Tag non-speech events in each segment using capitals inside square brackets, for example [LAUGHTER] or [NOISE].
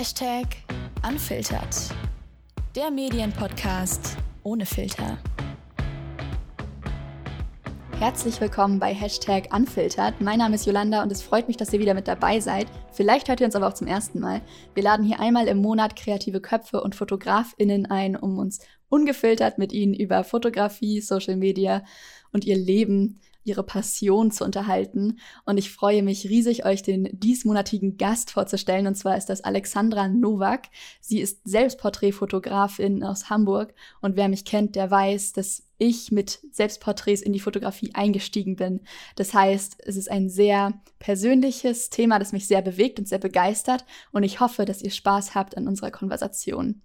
Hashtag Unfiltered. Der Medienpodcast ohne Filter. Herzlich willkommen bei Hashtag Unfiltered. Mein Name ist Yolanda und es freut mich, dass ihr wieder mit dabei seid. Vielleicht hört ihr uns aber auch zum ersten Mal. Wir laden hier einmal im Monat kreative Köpfe und FotografInnen ein, um uns ungefiltert mit ihnen über Fotografie, Social Media und ihr Leben ihre Passion zu unterhalten. Und ich freue mich riesig, euch den diesmonatigen Gast vorzustellen. Und zwar ist das Alexandra Nowak. Sie ist Selbstporträtfotografin aus Hamburg. Und wer mich kennt, der weiß, dass ich mit Selbstporträts in die Fotografie eingestiegen bin. Das heißt, es ist ein sehr persönliches Thema, das mich sehr bewegt und sehr begeistert. Und ich hoffe, dass ihr Spaß habt an unserer Konversation.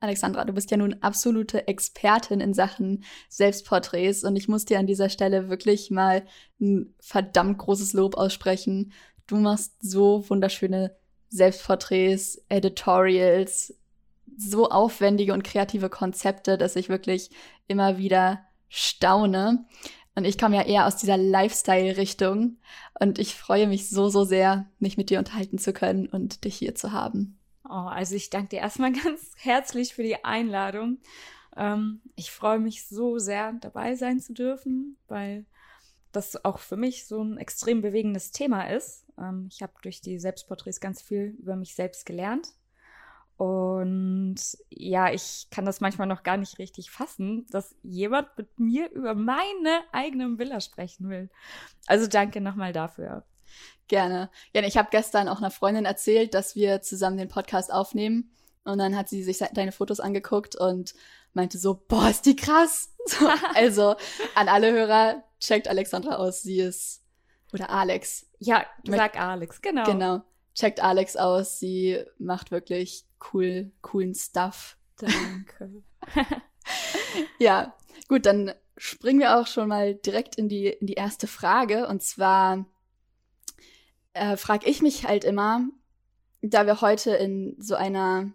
Alexandra, du bist ja nun absolute Expertin in Sachen Selbstporträts und ich muss dir an dieser Stelle wirklich mal ein verdammt großes Lob aussprechen. Du machst so wunderschöne Selbstporträts, Editorials, so aufwendige und kreative Konzepte, dass ich wirklich immer wieder staune. Und ich komme ja eher aus dieser Lifestyle-Richtung und ich freue mich so, so sehr, mich mit dir unterhalten zu können und dich hier zu haben. Oh, also ich danke dir erstmal [LAUGHS] ganz herzlich für die Einladung. Ähm, ich freue mich so sehr, dabei sein zu dürfen, weil das auch für mich so ein extrem bewegendes Thema ist. Ähm, ich habe durch die Selbstporträts ganz viel über mich selbst gelernt. Und ja, ich kann das manchmal noch gar nicht richtig fassen, dass jemand mit mir über meine eigenen Bilder sprechen will. Also danke nochmal dafür. Gerne. Ja, ich habe gestern auch einer Freundin erzählt, dass wir zusammen den Podcast aufnehmen. Und dann hat sie sich deine Fotos angeguckt und meinte so, boah, ist die krass. [LAUGHS] also an alle Hörer, checkt Alexandra aus. Sie ist, oder Alex. Ja, sag Alex, genau. Genau. Checkt Alex aus. Sie macht wirklich cool, coolen Stuff. Danke. [LAUGHS] ja, gut, dann springen wir auch schon mal direkt in die, in die erste Frage. Und zwar, äh, frage ich mich halt immer, da wir heute in so einer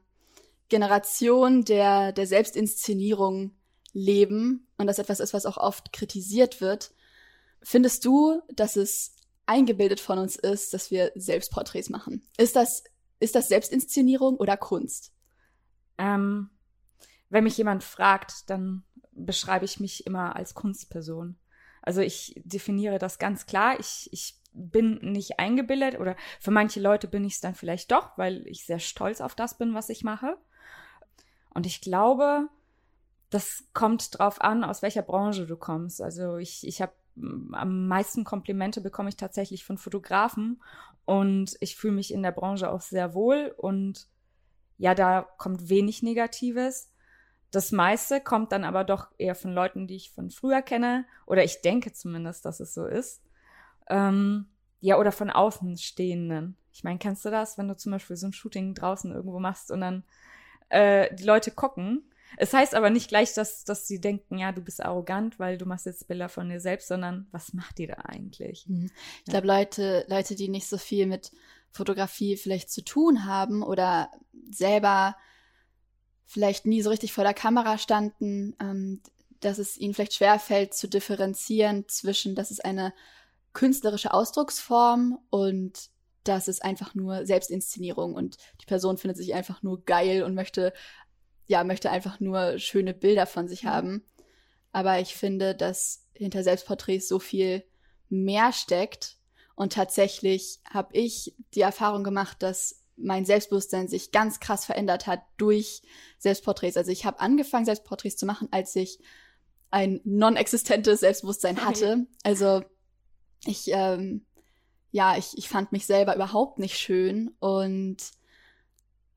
Generation der, der Selbstinszenierung leben und das etwas ist, was auch oft kritisiert wird, findest du, dass es eingebildet von uns ist, dass wir Selbstporträts machen? Ist das, ist das Selbstinszenierung oder Kunst? Ähm, wenn mich jemand fragt, dann beschreibe ich mich immer als Kunstperson. Also ich definiere das ganz klar. Ich, ich bin nicht eingebildet oder für manche Leute bin ich es dann vielleicht doch, weil ich sehr stolz auf das bin, was ich mache. Und ich glaube, das kommt drauf an, aus welcher Branche du kommst. Also ich, ich habe am meisten Komplimente bekomme ich tatsächlich von Fotografen und ich fühle mich in der Branche auch sehr wohl und ja, da kommt wenig Negatives. Das meiste kommt dann aber doch eher von Leuten, die ich von früher kenne oder ich denke zumindest, dass es so ist. Ähm, ja, oder von Außenstehenden. Ich meine, kennst du das, wenn du zum Beispiel so ein Shooting draußen irgendwo machst und dann äh, die Leute gucken? Es heißt aber nicht gleich, dass, dass sie denken, ja, du bist arrogant, weil du machst jetzt Bilder von dir selbst, sondern was macht die da eigentlich? Mhm. Ich glaube, Leute, Leute, die nicht so viel mit Fotografie vielleicht zu tun haben oder selber vielleicht nie so richtig vor der Kamera standen, ähm, dass es ihnen vielleicht schwerfällt zu differenzieren zwischen, dass es eine künstlerische Ausdrucksform und das ist einfach nur Selbstinszenierung und die Person findet sich einfach nur geil und möchte, ja, möchte einfach nur schöne Bilder von sich mhm. haben. Aber ich finde, dass hinter Selbstporträts so viel mehr steckt und tatsächlich habe ich die Erfahrung gemacht, dass mein Selbstbewusstsein sich ganz krass verändert hat durch Selbstporträts. Also ich habe angefangen, Selbstporträts zu machen, als ich ein non-existentes Selbstbewusstsein hatte. Also ich, ähm, ja, ich, ich fand mich selber überhaupt nicht schön und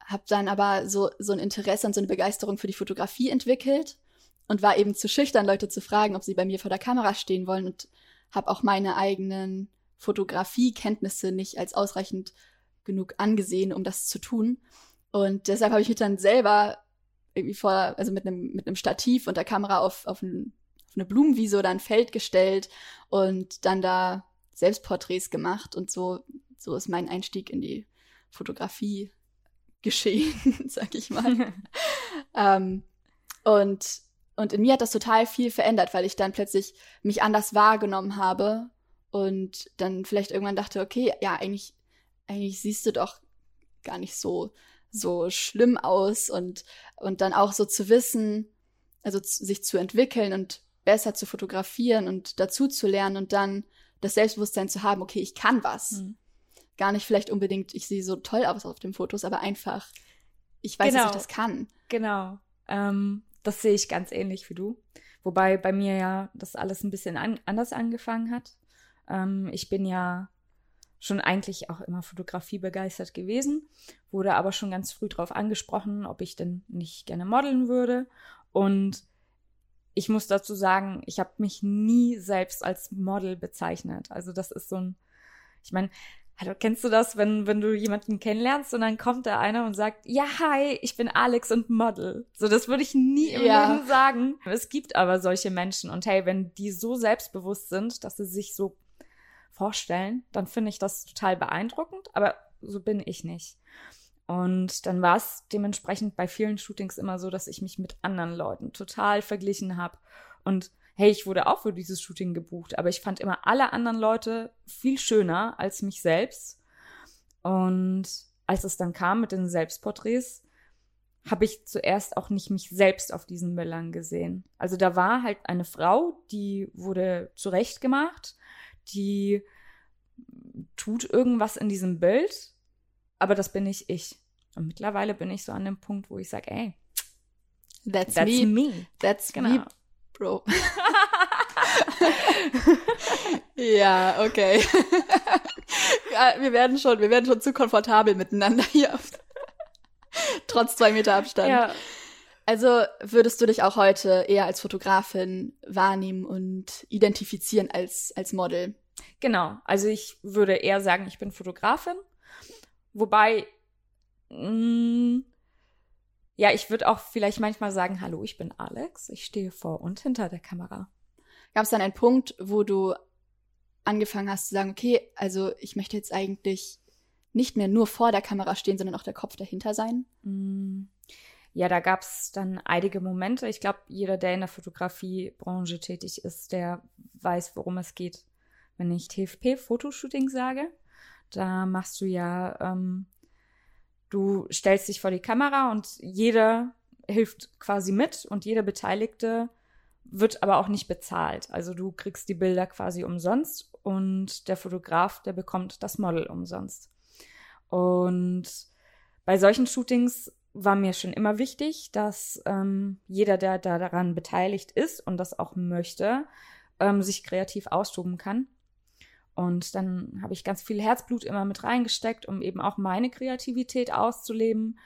habe dann aber so, so ein Interesse und so eine Begeisterung für die Fotografie entwickelt und war eben zu schüchtern, Leute zu fragen, ob sie bei mir vor der Kamera stehen wollen und habe auch meine eigenen Fotografiekenntnisse nicht als ausreichend genug angesehen, um das zu tun. Und deshalb habe ich mich dann selber irgendwie vor, also mit einem mit einem Stativ und der Kamera auf, auf ein eine Blumenwiese oder ein Feld gestellt und dann da Selbstporträts gemacht und so, so ist mein Einstieg in die Fotografie geschehen, [LAUGHS] sag ich mal. [LAUGHS] ähm, und, und in mir hat das total viel verändert, weil ich dann plötzlich mich anders wahrgenommen habe und dann vielleicht irgendwann dachte, okay, ja, eigentlich, eigentlich siehst du doch gar nicht so, so schlimm aus und, und dann auch so zu wissen, also sich zu entwickeln und besser zu fotografieren und dazu zu lernen und dann das Selbstbewusstsein zu haben, okay, ich kann was. Mhm. Gar nicht vielleicht unbedingt, ich sehe so toll aus auf den Fotos, aber einfach, ich weiß, genau. dass ich das kann. Genau. Ähm, das sehe ich ganz ähnlich wie du. Wobei bei mir ja das alles ein bisschen an anders angefangen hat. Ähm, ich bin ja schon eigentlich auch immer Fotografie begeistert gewesen, wurde aber schon ganz früh darauf angesprochen, ob ich denn nicht gerne modeln würde. Und ich muss dazu sagen, ich habe mich nie selbst als Model bezeichnet. Also das ist so ein, ich meine, Hallo, kennst du das, wenn, wenn du jemanden kennenlernst und dann kommt da einer und sagt, ja, hi, ich bin Alex und Model. So, das würde ich nie im ja. Leben sagen. Es gibt aber solche Menschen und hey, wenn die so selbstbewusst sind, dass sie sich so vorstellen, dann finde ich das total beeindruckend, aber so bin ich nicht. Und dann war es dementsprechend bei vielen Shootings immer so, dass ich mich mit anderen Leuten total verglichen habe und hey, ich wurde auch für dieses Shooting gebucht, aber ich fand immer alle anderen Leute viel schöner als mich selbst. Und als es dann kam mit den Selbstporträts, habe ich zuerst auch nicht mich selbst auf diesen Bildern gesehen. Also da war halt eine Frau, die wurde zurechtgemacht, die tut irgendwas in diesem Bild, aber das bin nicht ich. Und mittlerweile bin ich so an dem Punkt, wo ich sage, ey, that's, that's me. me. That's genau. me, Bro. [LAUGHS] ja, okay. [LAUGHS] wir werden schon, wir werden schon zu komfortabel miteinander hier. Trotz zwei Meter Abstand. Ja. Also würdest du dich auch heute eher als Fotografin wahrnehmen und identifizieren als, als Model? Genau. Also ich würde eher sagen, ich bin Fotografin. Wobei, mh, mm, ja, ich würde auch vielleicht manchmal sagen, hallo, ich bin Alex, ich stehe vor und hinter der Kamera. Gab es dann einen Punkt, wo du angefangen hast zu sagen, okay, also ich möchte jetzt eigentlich nicht mehr nur vor der Kamera stehen, sondern auch der Kopf dahinter sein? Mm. Ja, da gab es dann einige Momente. Ich glaube, jeder, der in der Fotografiebranche tätig ist, der weiß, worum es geht. Wenn ich TFP-Fotoshooting sage, da machst du ja ähm, Du stellst dich vor die Kamera und jeder hilft quasi mit und jeder Beteiligte wird aber auch nicht bezahlt. Also du kriegst die Bilder quasi umsonst und der Fotograf, der bekommt das Model umsonst. Und bei solchen Shootings war mir schon immer wichtig, dass ähm, jeder, der da daran beteiligt ist und das auch möchte, ähm, sich kreativ austoben kann. Und dann habe ich ganz viel Herzblut immer mit reingesteckt, um eben auch meine Kreativität auszuleben.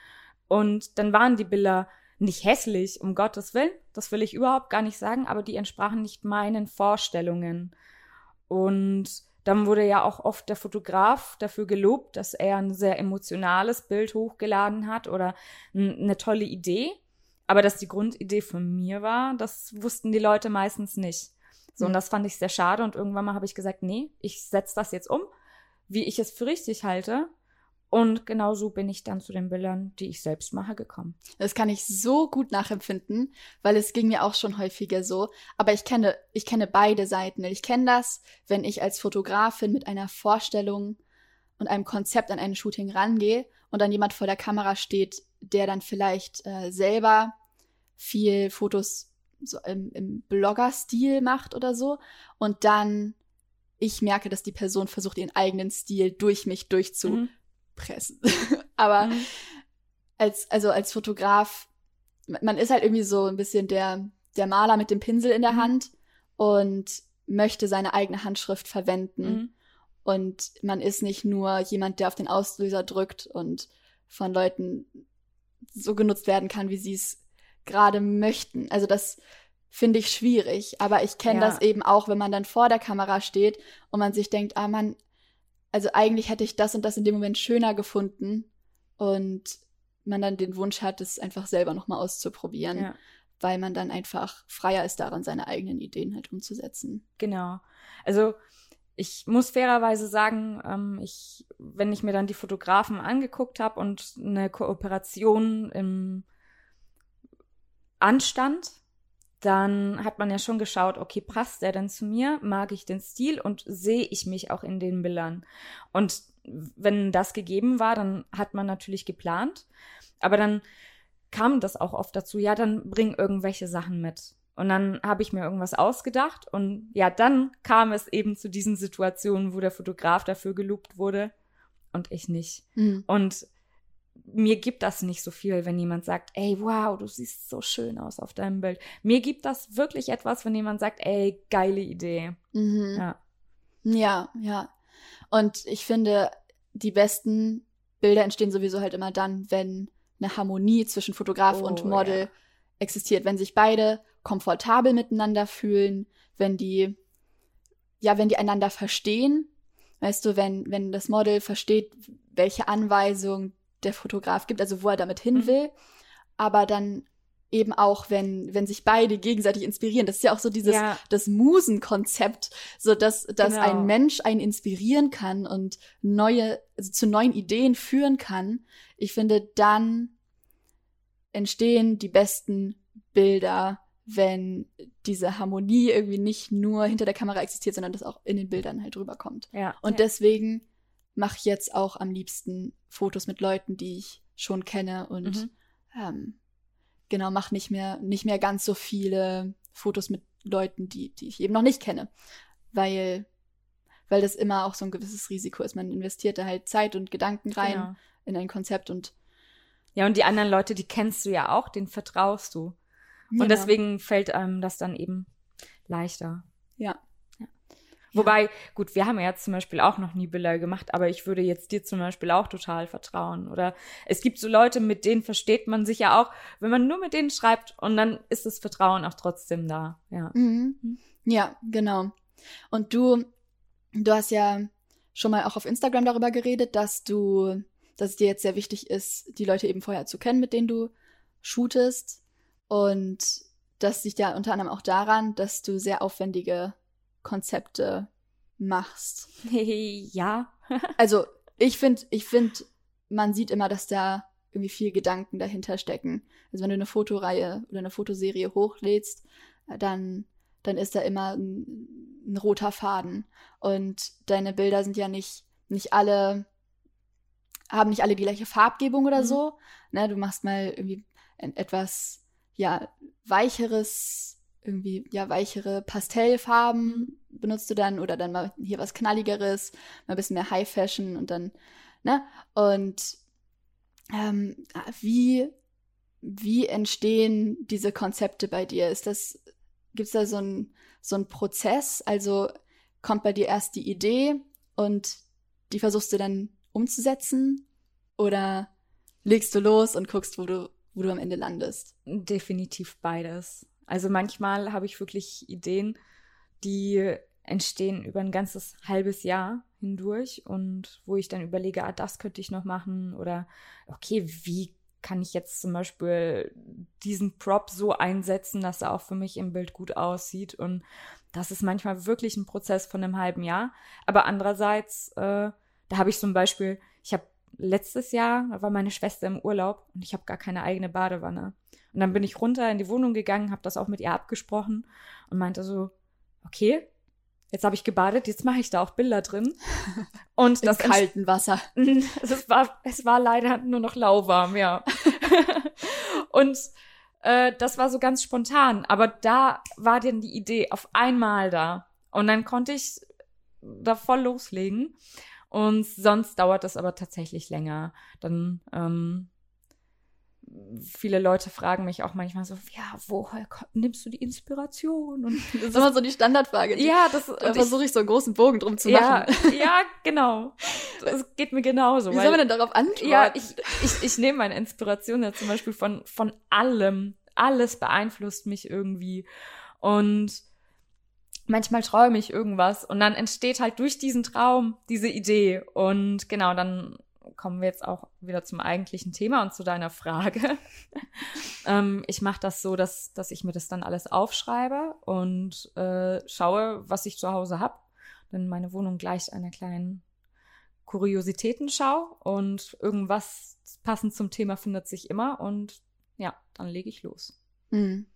Und dann waren die Bilder nicht hässlich, um Gottes Willen, das will ich überhaupt gar nicht sagen, aber die entsprachen nicht meinen Vorstellungen. Und dann wurde ja auch oft der Fotograf dafür gelobt, dass er ein sehr emotionales Bild hochgeladen hat oder eine tolle Idee. Aber dass die Grundidee von mir war, das wussten die Leute meistens nicht. So, und das fand ich sehr schade. Und irgendwann mal habe ich gesagt, nee, ich setze das jetzt um, wie ich es für richtig halte. Und genauso bin ich dann zu den Bildern, die ich selbst mache, gekommen. Das kann ich so gut nachempfinden, weil es ging mir auch schon häufiger so. Aber ich kenne, ich kenne beide Seiten. Ich kenne das, wenn ich als Fotografin mit einer Vorstellung und einem Konzept an ein Shooting rangehe und dann jemand vor der Kamera steht, der dann vielleicht äh, selber viel Fotos so im, im Blogger-Stil macht oder so. Und dann ich merke, dass die Person versucht, ihren eigenen Stil durch mich durchzupressen. Mhm. [LAUGHS] Aber mhm. als, also als Fotograf, man ist halt irgendwie so ein bisschen der, der Maler mit dem Pinsel in der mhm. Hand und möchte seine eigene Handschrift verwenden. Mhm. Und man ist nicht nur jemand, der auf den Auslöser drückt und von Leuten so genutzt werden kann, wie sie es gerade möchten. Also das finde ich schwierig, aber ich kenne ja. das eben auch, wenn man dann vor der Kamera steht und man sich denkt, ah man, also eigentlich hätte ich das und das in dem Moment schöner gefunden und man dann den Wunsch hat, es einfach selber nochmal auszuprobieren, ja. weil man dann einfach freier ist daran, seine eigenen Ideen halt umzusetzen. Genau. Also ich muss fairerweise sagen, ähm, ich, wenn ich mir dann die Fotografen angeguckt habe und eine Kooperation im Anstand, dann hat man ja schon geschaut, okay, passt der denn zu mir? Mag ich den Stil und sehe ich mich auch in den Bildern? Und wenn das gegeben war, dann hat man natürlich geplant. Aber dann kam das auch oft dazu, ja, dann bring irgendwelche Sachen mit. Und dann habe ich mir irgendwas ausgedacht und ja, dann kam es eben zu diesen Situationen, wo der Fotograf dafür gelobt wurde und ich nicht. Mhm. Und mir gibt das nicht so viel, wenn jemand sagt, ey, wow, du siehst so schön aus auf deinem Bild. Mir gibt das wirklich etwas, wenn jemand sagt, ey, geile Idee. Mhm. Ja. Ja, ja. Und ich finde, die besten Bilder entstehen sowieso halt immer dann, wenn eine Harmonie zwischen Fotograf oh, und Model ja. existiert, wenn sich beide komfortabel miteinander fühlen, wenn die, ja, wenn die einander verstehen. Weißt du, wenn, wenn das Model versteht, welche Anweisung der Fotograf gibt, also wo er damit hin mhm. will, mhm. aber dann eben auch, wenn, wenn sich beide gegenseitig inspirieren. Das ist ja auch so dieses, ja. das Musenkonzept, so dass, dass genau. ein Mensch einen inspirieren kann und neue, also zu neuen Ideen führen kann. Ich finde, dann entstehen die besten Bilder, wenn diese Harmonie irgendwie nicht nur hinter der Kamera existiert, sondern das auch in den Bildern halt rüberkommt. Ja. Und ja. deswegen mache jetzt auch am liebsten Fotos mit Leuten, die ich schon kenne und mhm. ähm, genau, mache nicht mehr, nicht mehr ganz so viele Fotos mit Leuten, die, die ich eben noch nicht kenne. Weil, weil das immer auch so ein gewisses Risiko ist. Man investiert da halt Zeit und Gedanken rein genau. in ein Konzept und ja, und die anderen Leute, die kennst du ja auch, denen vertraust du. Genau. Und deswegen fällt einem das dann eben leichter. Ja. Wobei, gut, wir haben ja jetzt zum Beispiel auch noch nie Bilder gemacht, aber ich würde jetzt dir zum Beispiel auch total vertrauen. Oder es gibt so Leute, mit denen versteht man sich ja auch, wenn man nur mit denen schreibt und dann ist das Vertrauen auch trotzdem da. Ja. Mhm. mhm. Ja, genau. Und du, du hast ja schon mal auch auf Instagram darüber geredet, dass du, dass es dir jetzt sehr wichtig ist, die Leute eben vorher zu kennen, mit denen du shootest. Und das liegt ja unter anderem auch daran, dass du sehr aufwendige Konzepte machst. [LAUGHS] ja. [LAUGHS] also ich finde, ich finde, man sieht immer, dass da irgendwie viel Gedanken dahinter stecken. Also wenn du eine Fotoreihe oder eine Fotoserie hochlädst, dann, dann ist da immer ein, ein roter Faden. Und deine Bilder sind ja nicht, nicht alle, haben nicht alle die gleiche Farbgebung oder mhm. so. Ne, du machst mal irgendwie etwas, ja, weicheres irgendwie ja weichere Pastellfarben benutzt du dann oder dann mal hier was knalligeres, mal ein bisschen mehr High Fashion und dann ne und ähm, wie wie entstehen diese Konzepte bei dir? Ist das gibt's da so ein so ein Prozess? Also kommt bei dir erst die Idee und die versuchst du dann umzusetzen oder legst du los und guckst, wo du wo du am Ende landest? Definitiv beides. Also manchmal habe ich wirklich Ideen, die entstehen über ein ganzes halbes Jahr hindurch und wo ich dann überlege, ah, das könnte ich noch machen oder okay, wie kann ich jetzt zum Beispiel diesen Prop so einsetzen, dass er auch für mich im Bild gut aussieht und das ist manchmal wirklich ein Prozess von einem halben Jahr. Aber andererseits, äh, da habe ich zum Beispiel, ich habe letztes Jahr, da war meine Schwester im Urlaub und ich habe gar keine eigene Badewanne. Und dann bin ich runter in die Wohnung gegangen, habe das auch mit ihr abgesprochen und meinte so, okay, jetzt habe ich gebadet, jetzt mache ich da auch Bilder drin. [LAUGHS] Und das Im kalten Wasser. [LAUGHS] es war, es war leider nur noch lauwarm, ja. [LAUGHS] und äh, das war so ganz spontan. Aber da war dann die Idee auf einmal da. Und dann konnte ich da voll loslegen. Und sonst dauert das aber tatsächlich länger. Dann ähm, viele Leute fragen mich auch manchmal so, ja, woher nimmst du die Inspiration? Und [LAUGHS] das ist immer so die Standardfrage. Ja, das da versuche ich so einen großen Bogen drum zu machen. Ja, ja genau. Das geht mir genauso. Wie weil, soll man denn darauf antworten? Ja, ich, ich, ich nehme meine Inspiration ja zum Beispiel von, von allem. Alles beeinflusst mich irgendwie. Und manchmal träume ich irgendwas und dann entsteht halt durch diesen Traum diese Idee. Und genau, dann kommen wir jetzt auch wieder zum eigentlichen Thema und zu deiner Frage. [LAUGHS] ähm, ich mache das so, dass, dass ich mir das dann alles aufschreibe und äh, schaue, was ich zu Hause habe. Denn meine Wohnung gleicht einer kleinen Kuriositätenschau und irgendwas passend zum Thema findet sich immer und ja, dann lege ich los. Mhm.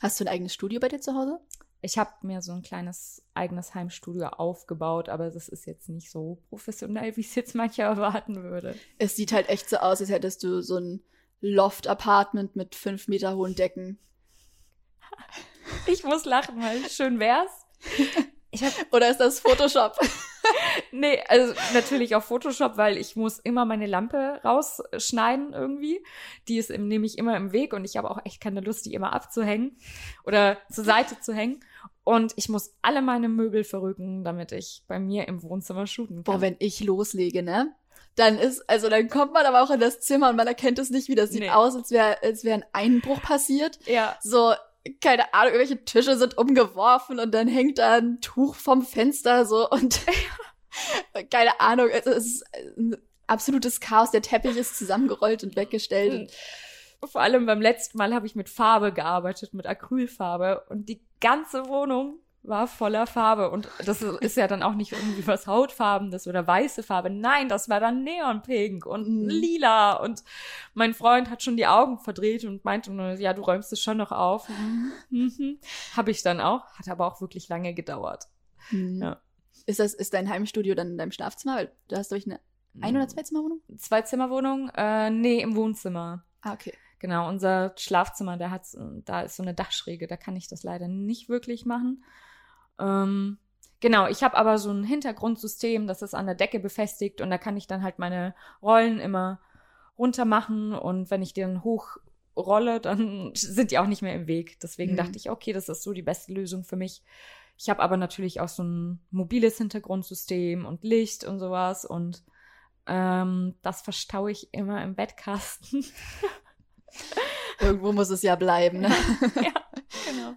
Hast du ein eigenes Studio bei dir zu Hause? Ich habe mir so ein kleines eigenes Heimstudio aufgebaut, aber das ist jetzt nicht so professionell, [LAUGHS] wie es jetzt mancher erwarten würde. Es sieht halt echt so aus, als hättest du so ein Loft-Apartment mit fünf Meter hohen Decken. Ich muss lachen, weil schön wär's. [LAUGHS] Oder ist das Photoshop? [LAUGHS] nee, also natürlich auf Photoshop, weil ich muss immer meine Lampe rausschneiden irgendwie. Die ist nämlich immer im Weg und ich habe auch echt keine Lust, die immer abzuhängen oder zur Seite zu hängen. Und ich muss alle meine Möbel verrücken, damit ich bei mir im Wohnzimmer shooten kann. Boah, wenn ich loslege, ne? Dann ist, also dann kommt man aber auch in das Zimmer und man erkennt es nicht wieder. Es sieht nee. aus, als wäre als wär ein Einbruch passiert. Ja. So, keine Ahnung, irgendwelche Tische sind umgeworfen und dann hängt da ein Tuch vom Fenster so und [LAUGHS] keine Ahnung, es ist ein absolutes Chaos. Der Teppich ist zusammengerollt und weggestellt. Und hm. vor allem beim letzten Mal habe ich mit Farbe gearbeitet, mit Acrylfarbe und die ganze Wohnung war voller Farbe. Und das ist ja dann auch nicht irgendwie was Hautfarbenes oder weiße Farbe. Nein, das war dann Neonpink und mhm. lila. Und mein Freund hat schon die Augen verdreht und meinte nur, ja, du räumst es schon noch auf. Mhm. mhm. Habe ich dann auch. Hat aber auch wirklich lange gedauert. Mhm. Ja. Ist das, ist dein Heimstudio dann in deinem Schlafzimmer? Weil du hast, glaube ich, eine Ein- oder Zweizimmerwohnung? Zweizimmerwohnung? Äh, nee, im Wohnzimmer. Ah, okay. Genau, unser Schlafzimmer, der hat, da ist so eine Dachschräge, da kann ich das leider nicht wirklich machen. Ähm, genau, ich habe aber so ein Hintergrundsystem, das ist an der Decke befestigt und da kann ich dann halt meine Rollen immer runter machen und wenn ich die dann hochrolle, dann [LAUGHS] sind die auch nicht mehr im Weg. Deswegen mhm. dachte ich, okay, das ist so die beste Lösung für mich. Ich habe aber natürlich auch so ein mobiles Hintergrundsystem und Licht und sowas und ähm, das verstaue ich immer im Bettkasten. [LAUGHS] [LAUGHS] Irgendwo muss es ja bleiben, ne? [LAUGHS] ja, genau.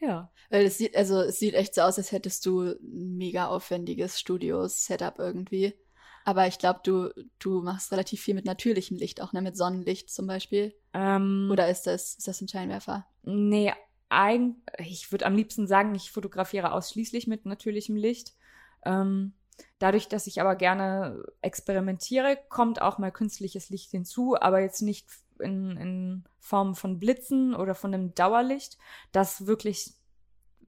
Ja. Weil es sieht, also es sieht echt so aus, als hättest du ein mega aufwendiges Studio-Setup irgendwie. Aber ich glaube, du, du machst relativ viel mit natürlichem Licht, auch ne, mit Sonnenlicht zum Beispiel. Ähm, Oder ist das, ist das ein Scheinwerfer? Nee, ein, ich würde am liebsten sagen, ich fotografiere ausschließlich mit natürlichem Licht. Ähm, dadurch, dass ich aber gerne experimentiere, kommt auch mal künstliches Licht hinzu, aber jetzt nicht in, in Form von Blitzen oder von einem Dauerlicht. Das wirklich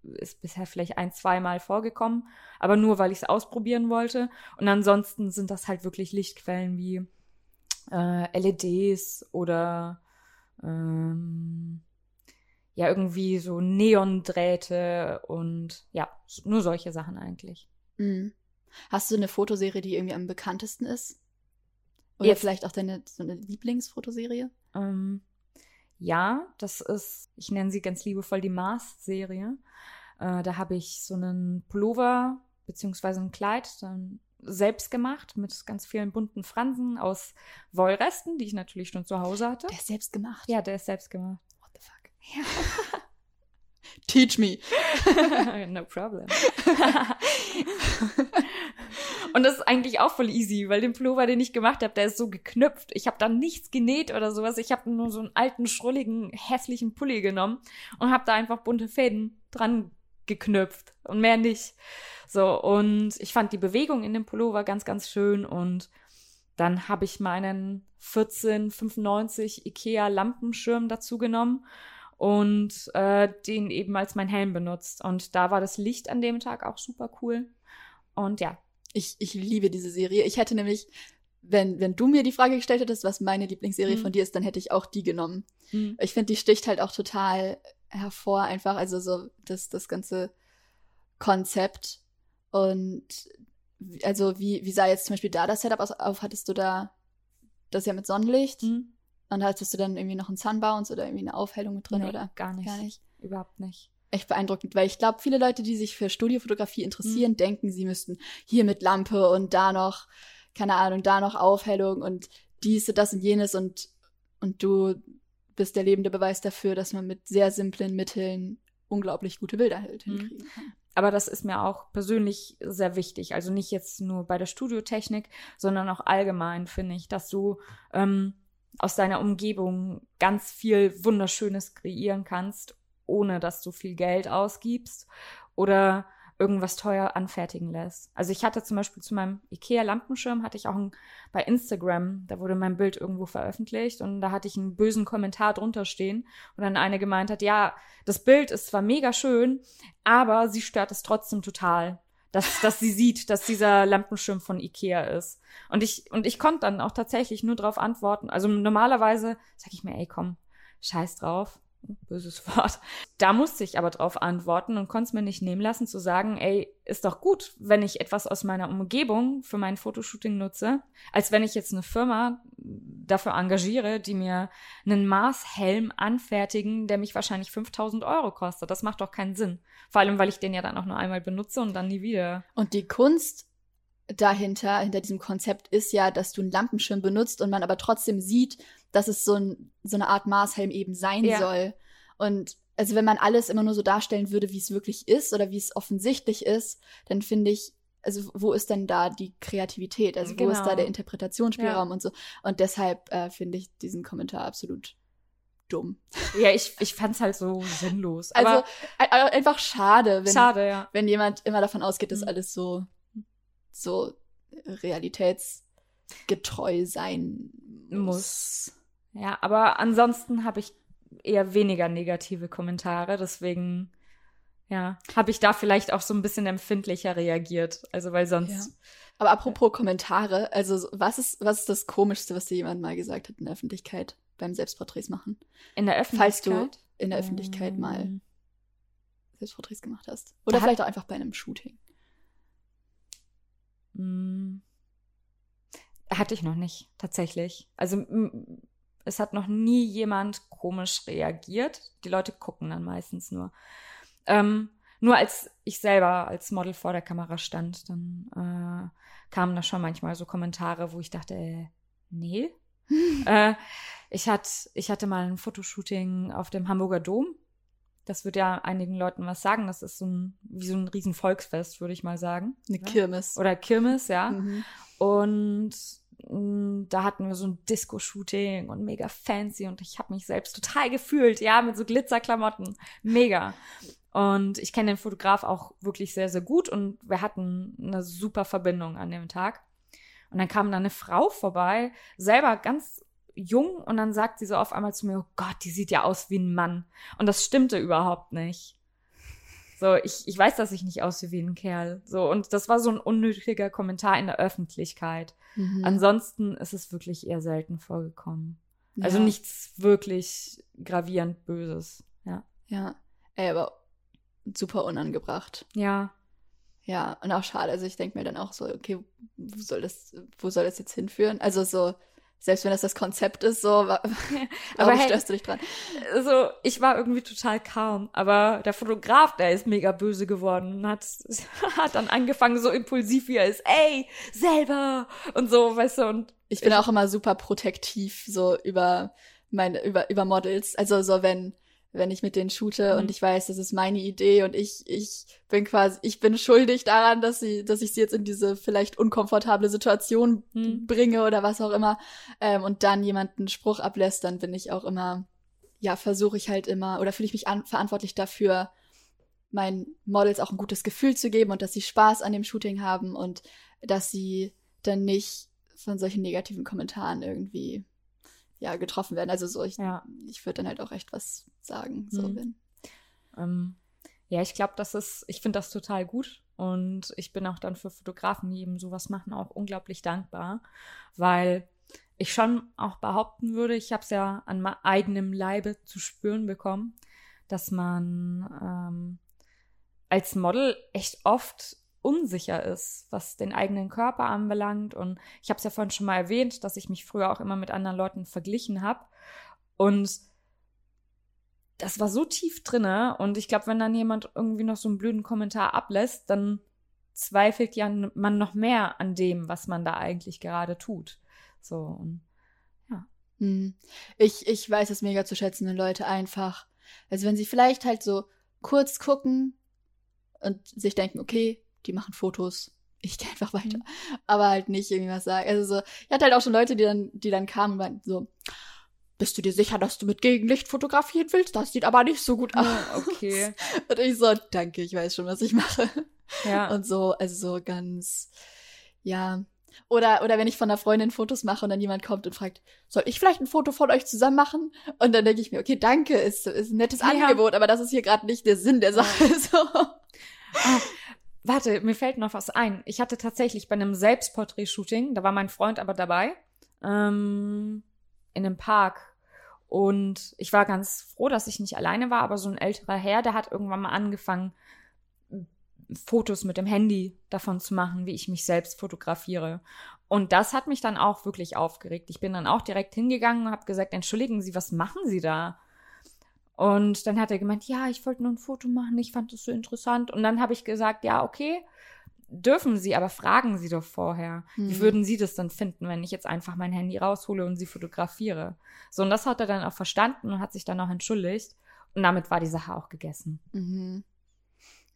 ist bisher vielleicht ein, zweimal vorgekommen, aber nur, weil ich es ausprobieren wollte. Und ansonsten sind das halt wirklich Lichtquellen wie äh, LEDs oder ähm, ja, irgendwie so Neondrähte und ja, nur solche Sachen eigentlich. Mhm. Hast du eine Fotoserie, die irgendwie am bekanntesten ist? Oder Jetzt, vielleicht auch deine so eine Lieblingsfotoserie? Ähm, ja, das ist, ich nenne sie ganz liebevoll die Mars-Serie. Äh, da habe ich so einen Pullover beziehungsweise ein Kleid dann selbst gemacht mit ganz vielen bunten Fransen aus Wollresten, die ich natürlich schon zu Hause hatte. Der ist selbst gemacht? Ja, der ist selbst gemacht. What the fuck? Ja. [LAUGHS] Teach me. [LAUGHS] no problem. [LAUGHS] Und das ist eigentlich auch voll easy, weil den Pullover, den ich gemacht habe, der ist so geknüpft. Ich habe da nichts genäht oder sowas. Ich habe nur so einen alten, schrulligen, hässlichen Pulli genommen und habe da einfach bunte Fäden dran geknüpft und mehr nicht. So, und ich fand die Bewegung in dem Pullover ganz, ganz schön und dann habe ich meinen 1495 Ikea Lampenschirm dazu genommen und äh, den eben als mein Helm benutzt. Und da war das Licht an dem Tag auch super cool. Und ja. Ich, ich liebe diese Serie. Ich hätte nämlich, wenn, wenn du mir die Frage gestellt hättest, was meine Lieblingsserie mhm. von dir ist, dann hätte ich auch die genommen. Mhm. Ich finde, die sticht halt auch total hervor, einfach, also so das, das ganze Konzept. Und also wie, wie sah jetzt zum Beispiel da das Setup aus, auf? Hattest du da das ja mit Sonnenlicht? Mhm. Und hattest du dann irgendwie noch einen Sunbounce oder irgendwie eine Aufhellung mit drin, nee, oder? Gar nicht. Gar nicht. Überhaupt nicht. Echt beeindruckend, weil ich glaube, viele Leute, die sich für Studiofotografie interessieren, mhm. denken, sie müssten hier mit Lampe und da noch, keine Ahnung, da noch Aufhellung und dies und das und jenes und, und du bist der lebende Beweis dafür, dass man mit sehr simplen Mitteln unglaublich gute Bilder hält, mhm. kann. Aber das ist mir auch persönlich sehr wichtig. Also nicht jetzt nur bei der Studiotechnik, sondern auch allgemein finde ich, dass du ähm, aus deiner Umgebung ganz viel Wunderschönes kreieren kannst, ohne dass du viel Geld ausgibst. Oder irgendwas teuer anfertigen lässt. Also ich hatte zum Beispiel zu meinem Ikea-Lampenschirm, hatte ich auch ein, bei Instagram, da wurde mein Bild irgendwo veröffentlicht und da hatte ich einen bösen Kommentar drunter stehen und dann eine gemeint hat, ja, das Bild ist zwar mega schön, aber sie stört es trotzdem total. Dass, dass sie sieht, dass dieser Lampenschirm von Ikea ist. Und ich, und ich konnte dann auch tatsächlich nur darauf antworten. Also normalerweise sag ich mir, ey, komm, scheiß drauf böses Wort. Da musste ich aber drauf antworten und konnte es mir nicht nehmen lassen zu sagen, ey, ist doch gut, wenn ich etwas aus meiner Umgebung für mein Fotoshooting nutze, als wenn ich jetzt eine Firma dafür engagiere, die mir einen Mars-Helm anfertigen, der mich wahrscheinlich 5000 Euro kostet. Das macht doch keinen Sinn. Vor allem, weil ich den ja dann auch nur einmal benutze und dann nie wieder. Und die Kunst dahinter, hinter diesem Konzept ist ja, dass du einen Lampenschirm benutzt und man aber trotzdem sieht, dass es so, ein, so eine Art Marshelm eben sein ja. soll. Und also wenn man alles immer nur so darstellen würde, wie es wirklich ist oder wie es offensichtlich ist, dann finde ich, also wo ist denn da die Kreativität? Also genau. wo ist da genau. der Interpretationsspielraum ja. und so? Und deshalb äh, finde ich diesen Kommentar absolut dumm. [LAUGHS] Ja, ich, ich fand es halt so sinnlos. also einfach schade, wenn, schade, ja. wenn jemand immer davon ausgeht, dass mhm. alles so, so realitätsgetreu sein muss. Ja, aber ansonsten habe ich eher weniger negative Kommentare, deswegen ja, habe ich da vielleicht auch so ein bisschen empfindlicher reagiert, also weil sonst ja. Aber apropos Kommentare, also was ist was ist das komischste, was dir jemand mal gesagt hat in der Öffentlichkeit beim Selbstporträts machen? In der Öffentlichkeit? Falls du in der Öffentlichkeit um. mal ähm. Selbstporträts gemacht hast oder vielleicht auch einfach bei einem Shooting. Mm. Hatte ich noch nicht, tatsächlich. Also es hat noch nie jemand komisch reagiert. Die Leute gucken dann meistens nur. Ähm, nur als ich selber als Model vor der Kamera stand, dann äh, kamen da schon manchmal so Kommentare, wo ich dachte, äh, nee. [LAUGHS] äh, ich, hat, ich hatte mal ein Fotoshooting auf dem Hamburger Dom. Das wird ja einigen Leuten was sagen. Das ist so ein, wie so ein riesen Volksfest, würde ich mal sagen. Eine Kirmes. Oder Kirmes, ja. Mhm. Und mm, da hatten wir so ein Disco-Shooting und mega fancy und ich habe mich selbst total gefühlt, ja, mit so Glitzerklamotten. Mega. Und ich kenne den Fotograf auch wirklich sehr, sehr gut und wir hatten eine super Verbindung an dem Tag. Und dann kam da eine Frau vorbei, selber ganz jung, und dann sagt sie so auf einmal zu mir, oh Gott, die sieht ja aus wie ein Mann. Und das stimmte überhaupt nicht. So, ich, ich weiß, dass ich nicht aussehe wie ein Kerl. So, und das war so ein unnötiger Kommentar in der Öffentlichkeit. Mhm. Ansonsten ist es wirklich eher selten vorgekommen. Also ja. Also nichts wirklich gravierend Böses. Ja. Ja. Ey, aber super unangebracht. Ja. Ja, und auch schade. Also ich denke mir dann auch so, okay, wo soll das, wo soll das jetzt hinführen? Also so, selbst wenn das das Konzept ist, so, [LAUGHS] aber hey, störst du dich dran? Also, ich war irgendwie total calm, aber der Fotograf, der ist mega böse geworden und hat, [LAUGHS] hat dann angefangen, so impulsiv wie er ist, ey, selber und so, weißt du, und ich bin ich, auch immer super protektiv, so über meine, über, über Models. Also, so, wenn, wenn ich mit denen shoote mhm. und ich weiß, das ist meine Idee und ich, ich bin quasi, ich bin schuldig daran, dass sie, dass ich sie jetzt in diese vielleicht unkomfortable Situation mhm. bringe oder was auch immer, ähm, und dann jemanden Spruch ablässt, dann bin ich auch immer, ja, versuche ich halt immer oder fühle ich mich an, verantwortlich dafür, meinen Models auch ein gutes Gefühl zu geben und dass sie Spaß an dem Shooting haben und dass sie dann nicht von solchen negativen Kommentaren irgendwie ja, getroffen werden. Also so, ich, ja. ich würde dann halt auch echt was sagen, so mhm. wenn. Ähm, ja, ich glaube, das ist, ich finde das total gut. Und ich bin auch dann für Fotografen, die eben sowas machen, auch unglaublich dankbar, weil ich schon auch behaupten würde, ich habe es ja an eigenem Leibe zu spüren bekommen, dass man ähm, als Model echt oft unsicher ist, was den eigenen Körper anbelangt. Und ich habe es ja vorhin schon mal erwähnt, dass ich mich früher auch immer mit anderen Leuten verglichen habe. Und das war so tief drinne. Und ich glaube, wenn dann jemand irgendwie noch so einen blöden Kommentar ablässt, dann zweifelt ja man noch mehr an dem, was man da eigentlich gerade tut. So, und ja. Hm. Ich, ich weiß es mega zu schätzen, wenn Leute einfach, also wenn sie vielleicht halt so kurz gucken und sich denken, okay, die machen Fotos. Ich gehe einfach weiter. Mhm. Aber halt nicht irgendwie was sagen. Also so, ich hatte halt auch schon Leute, die dann, die dann kamen und meinten so, bist du dir sicher, dass du mit Gegenlicht fotografieren willst? Das sieht aber nicht so gut aus. Okay. [LAUGHS] Und ich so, danke, ich weiß schon, was ich mache. Ja. Und so, also so ganz, ja. Oder, oder wenn ich von einer Freundin Fotos mache und dann jemand kommt und fragt, soll ich vielleicht ein Foto von euch zusammen machen? Und dann denke ich mir, okay, danke, ist, ist ein nettes ja. Angebot, aber das ist hier gerade nicht der Sinn der Sache. [LAUGHS] So. Ah, warte, mir fällt noch was ein. Ich hatte tatsächlich bei einem Selbstporträt-Shooting, da war mein Freund aber dabei, ähm, in einem Park. Und ich war ganz froh, dass ich nicht alleine war, aber so ein älterer Herr, der hat irgendwann mal angefangen, Fotos mit dem Handy davon zu machen, wie ich mich selbst fotografiere. Und das hat mich dann auch wirklich aufgeregt. Ich bin dann auch direkt hingegangen und habe gesagt, entschuldigen Sie, was machen Sie da? Und dann hat er gemeint, ja, ich wollte nur ein Foto machen, ich fand das so interessant. Und dann habe ich gesagt, ja, okay, dürfen Sie, aber fragen Sie doch vorher. Hm. Wie würden Sie das dann finden, wenn ich jetzt einfach mein Handy raushole und Sie fotografiere? So, und das hat er dann auch verstanden und hat sich dann auch entschuldigt. Und damit war die Sache auch gegessen. Mhm.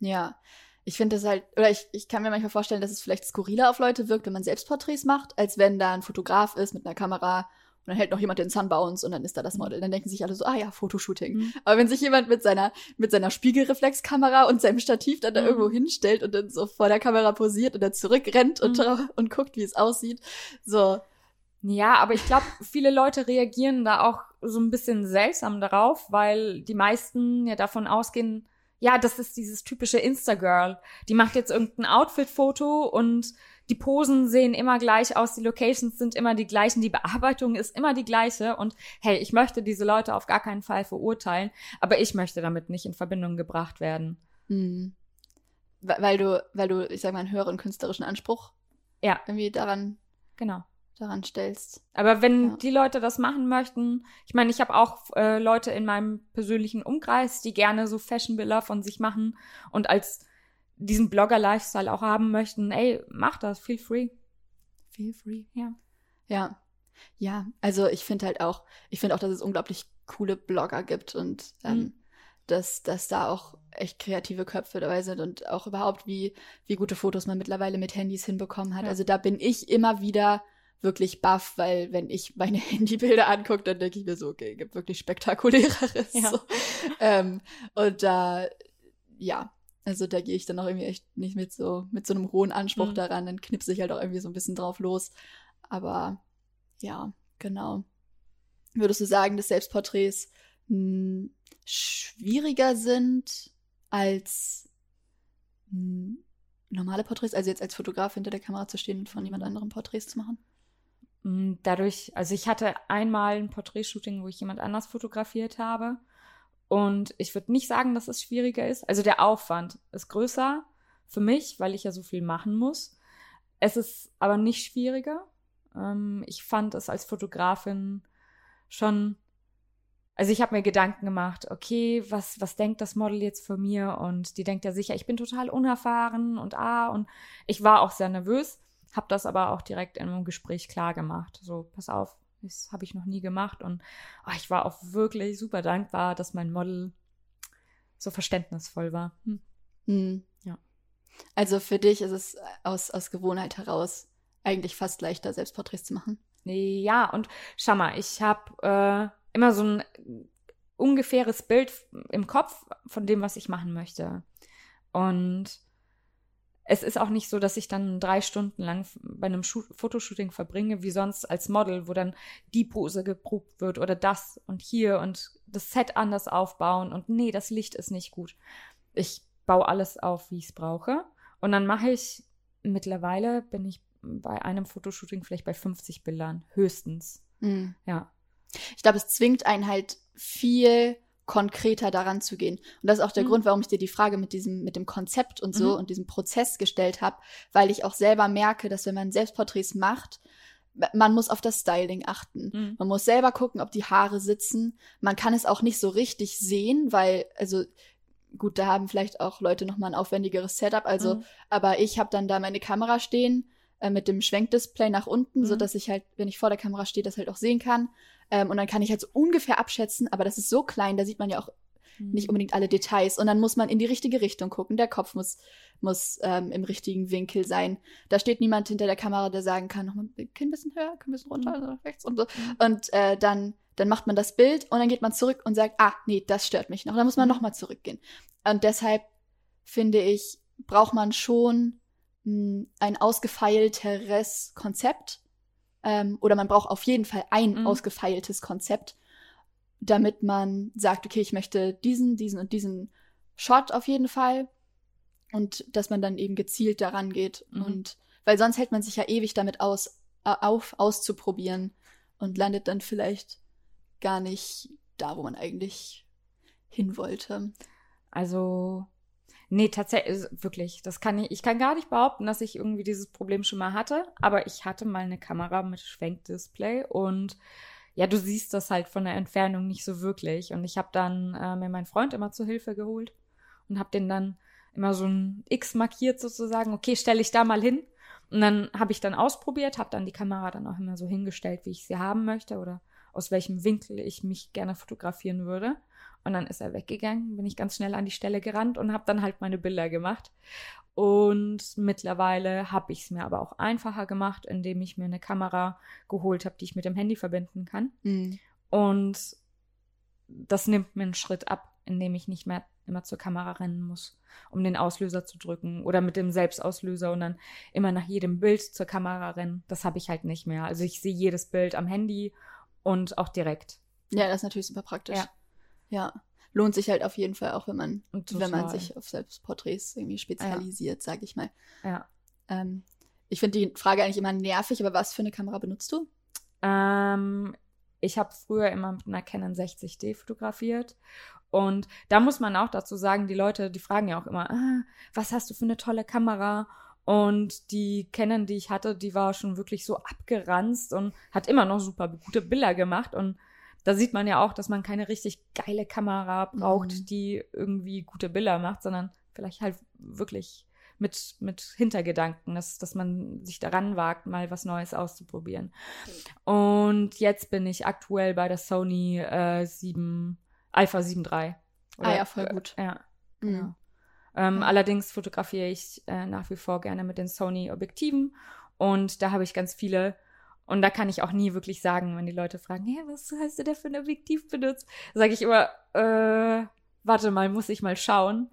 Ja, ich finde das halt, oder ich, ich kann mir manchmal vorstellen, dass es vielleicht skurriler auf Leute wirkt, wenn man Selbstporträts macht, als wenn da ein Fotograf ist mit einer Kamera und dann hält noch jemand den Sunbounce und dann ist da das. Model. Dann denken sich alle so, ah ja, Fotoshooting. Mhm. Aber wenn sich jemand mit seiner, mit seiner Spiegelreflexkamera und seinem Stativ dann da mhm. irgendwo hinstellt und dann so vor der Kamera posiert und dann zurückrennt und, mhm. und guckt, wie es aussieht, so. Ja, aber ich glaube, viele Leute reagieren da auch so ein bisschen seltsam darauf, weil die meisten ja davon ausgehen, ja, das ist dieses typische Insta-Girl. Die macht jetzt irgendein Outfit-Foto und die Posen sehen immer gleich aus, die Locations sind immer die gleichen, die Bearbeitung ist immer die gleiche und hey, ich möchte diese Leute auf gar keinen Fall verurteilen, aber ich möchte damit nicht in Verbindung gebracht werden. Mhm. Weil du, weil du, ich sag mal, einen höheren künstlerischen Anspruch ja. irgendwie daran genau daran stellst. Aber wenn ja. die Leute das machen möchten, ich meine, ich habe auch äh, Leute in meinem persönlichen Umkreis, die gerne so Fashionbilder von sich machen und als diesen Blogger-Lifestyle auch haben möchten, ey, mach das, feel free. Feel free, ja. Ja. Ja, also ich finde halt auch, ich finde auch, dass es unglaublich coole Blogger gibt und ähm, mhm. dass, dass da auch echt kreative Köpfe dabei sind und auch überhaupt, wie, wie gute Fotos man mittlerweile mit Handys hinbekommen hat. Ja. Also da bin ich immer wieder wirklich baff, weil wenn ich meine [LAUGHS] Handybilder angucke, dann denke ich mir so, okay, gibt wirklich spektakuläreres. Ja. [LAUGHS] So. Ähm, und da, ja, also da gehe ich dann auch irgendwie echt nicht mit so, mit so einem hohen Anspruch mhm. daran, dann knipse ich halt auch irgendwie so ein bisschen drauf los. Aber ja, genau. Würdest du sagen, dass Selbstporträts mh, schwieriger sind als mh, normale Porträts, also jetzt als Fotograf hinter der Kamera zu stehen und von jemand anderem Porträts zu machen? Mm, dadurch, also ich hatte einmal ein Porträtshooting, wo ich jemand anders fotografiert habe. Und ich würde nicht sagen, dass es schwieriger ist. Also der Aufwand ist größer für mich, weil ich ja so viel machen muss. Es ist aber nicht schwieriger. Ähm, ich fand es als Fotografin schon, also ich habe mir Gedanken gemacht, okay, was, was denkt das Model jetzt von mir? Und die denkt ja sicher, ich bin total unerfahren und ah, und ich war auch sehr nervös. Habe das aber auch direkt in einem Gespräch klar gemacht. So, pass auf, das habe ich noch nie gemacht. Und oh, ich war auch wirklich super dankbar, dass mein Model so verständnisvoll war. Hm. Hm. Ja. Also für dich ist es aus, aus Gewohnheit heraus eigentlich fast leichter, Selbstporträts zu machen. Ja, und schau mal, ich habe äh, immer so ein ungefähres Bild im Kopf von dem, was ich machen möchte. Und es ist auch nicht so, dass ich dann drei Stunden lang bei einem Fotoshooting verbringe, wie sonst als Model, wo dann die Pose geprobt wird oder das und hier und das Set anders aufbauen und nee, das Licht ist nicht gut. Ich baue alles auf, wie ich es brauche. Und dann mache ich, mittlerweile bin ich bei einem Fotoshooting vielleicht bei 50 Bildern, höchstens. Mhm. Ja. Ich glaube, es zwingt einen halt viel konkreter daran zu gehen. Und das ist auch der mhm. Grund, warum ich dir die Frage mit diesem, mit dem Konzept und so mhm. und diesem Prozess gestellt habe, weil ich auch selber merke, dass wenn man Selbstporträts macht, man muss auf das Styling achten. Mhm. Man muss selber gucken, ob die Haare sitzen. Man kann es auch nicht so richtig sehen, weil, also gut, da haben vielleicht auch Leute noch mal ein aufwendigeres Setup. Also, mhm. aber ich habe dann da meine Kamera stehen äh, mit dem Schwenkdisplay nach unten, mhm. so dass ich halt, wenn ich vor der Kamera stehe, das halt auch sehen kann. Ähm, und dann kann ich halt so ungefähr abschätzen, aber das ist so klein, da sieht man ja auch mhm. nicht unbedingt alle Details. Und dann muss man in die richtige Richtung gucken. Der Kopf muss, muss ähm, im richtigen Winkel sein. Da steht niemand hinter der Kamera, der sagen kann, noch mal ein bisschen höher, ein bisschen runter, mhm. rechts und so. Mhm. Und äh, dann, dann macht man das Bild und dann geht man zurück und sagt, ah, nee, das stört mich noch. Dann muss man mhm. nochmal zurückgehen. Und deshalb finde ich, braucht man schon mh, ein ausgefeilteres Konzept. Ähm, oder man braucht auf jeden Fall ein Mhm. ausgefeiltes Konzept, damit man sagt, okay, ich möchte diesen, diesen und diesen Shot auf jeden Fall. Und dass man dann eben gezielt daran geht. Mhm. Und weil sonst hält man sich ja ewig damit aus, auf, auszuprobieren und landet dann vielleicht gar nicht da, wo man eigentlich hin wollte. Also, nee, tatsächlich, wirklich, das kann ich, ich kann gar nicht behaupten, dass ich irgendwie dieses Problem schon mal hatte, aber ich hatte mal eine Kamera mit Schwenkdisplay und ja, du siehst das halt von der Entfernung nicht so wirklich. Und ich habe dann äh, mir meinen Freund immer zur Hilfe geholt und habe den dann immer so ein X markiert sozusagen. Okay, stelle ich da mal hin. Und dann habe ich dann ausprobiert, habe dann die Kamera dann auch immer so hingestellt, wie ich sie haben möchte oder aus welchem Winkel ich mich gerne fotografieren würde. Und dann ist er weggegangen, bin ich ganz schnell an die Stelle gerannt und habe dann halt meine Bilder gemacht. Und mittlerweile habe ich es mir aber auch einfacher gemacht, indem ich mir eine Kamera geholt habe, die ich mit dem Handy verbinden kann. Mhm. Und das nimmt mir einen Schritt ab, indem ich nicht mehr immer zur Kamera rennen muss, um den Auslöser zu drücken oder mit dem Selbstauslöser und dann immer nach jedem Bild zur Kamera rennen. Das habe ich halt nicht mehr. Also ich sehe jedes Bild am Handy und auch direkt. Ja, das ist natürlich super praktisch. Ja. Ja. Lohnt sich halt auf jeden Fall auch, wenn man, wenn man sich auf Selbstporträts irgendwie spezialisiert, sag ich mal. Ja. Ähm, ich finde die Frage eigentlich immer nervig, aber was für eine Kamera benutzt du? Ähm, ich habe früher immer mit einer Canon 60D fotografiert. Und da muss man auch dazu sagen, die Leute, die fragen ja auch immer, ah, was hast du für eine tolle Kamera? Und die Canon, die ich hatte, die war schon wirklich so abgeranzt und hat immer noch super gute Bilder gemacht. Und da sieht man ja auch, dass man keine richtig geile Kamera braucht, Mhm. die irgendwie gute Bilder macht, sondern vielleicht halt wirklich mit, mit Hintergedanken, dass, dass man sich daran wagt, mal was Neues auszuprobieren. Und jetzt bin ich aktuell bei der Sony äh, 7, Alpha 7 III. Ah ja, voll gut. Äh, ja, Mhm. genau. Ähm, Ja. Allerdings fotografiere ich äh, nach wie vor gerne mit den Sony-Objektiven und da habe ich ganz viele. Und da kann ich auch nie wirklich sagen, wenn die Leute fragen, hey, was hast du da für ein Objektiv benutzt? Sage ich immer, äh, warte mal, muss ich mal schauen,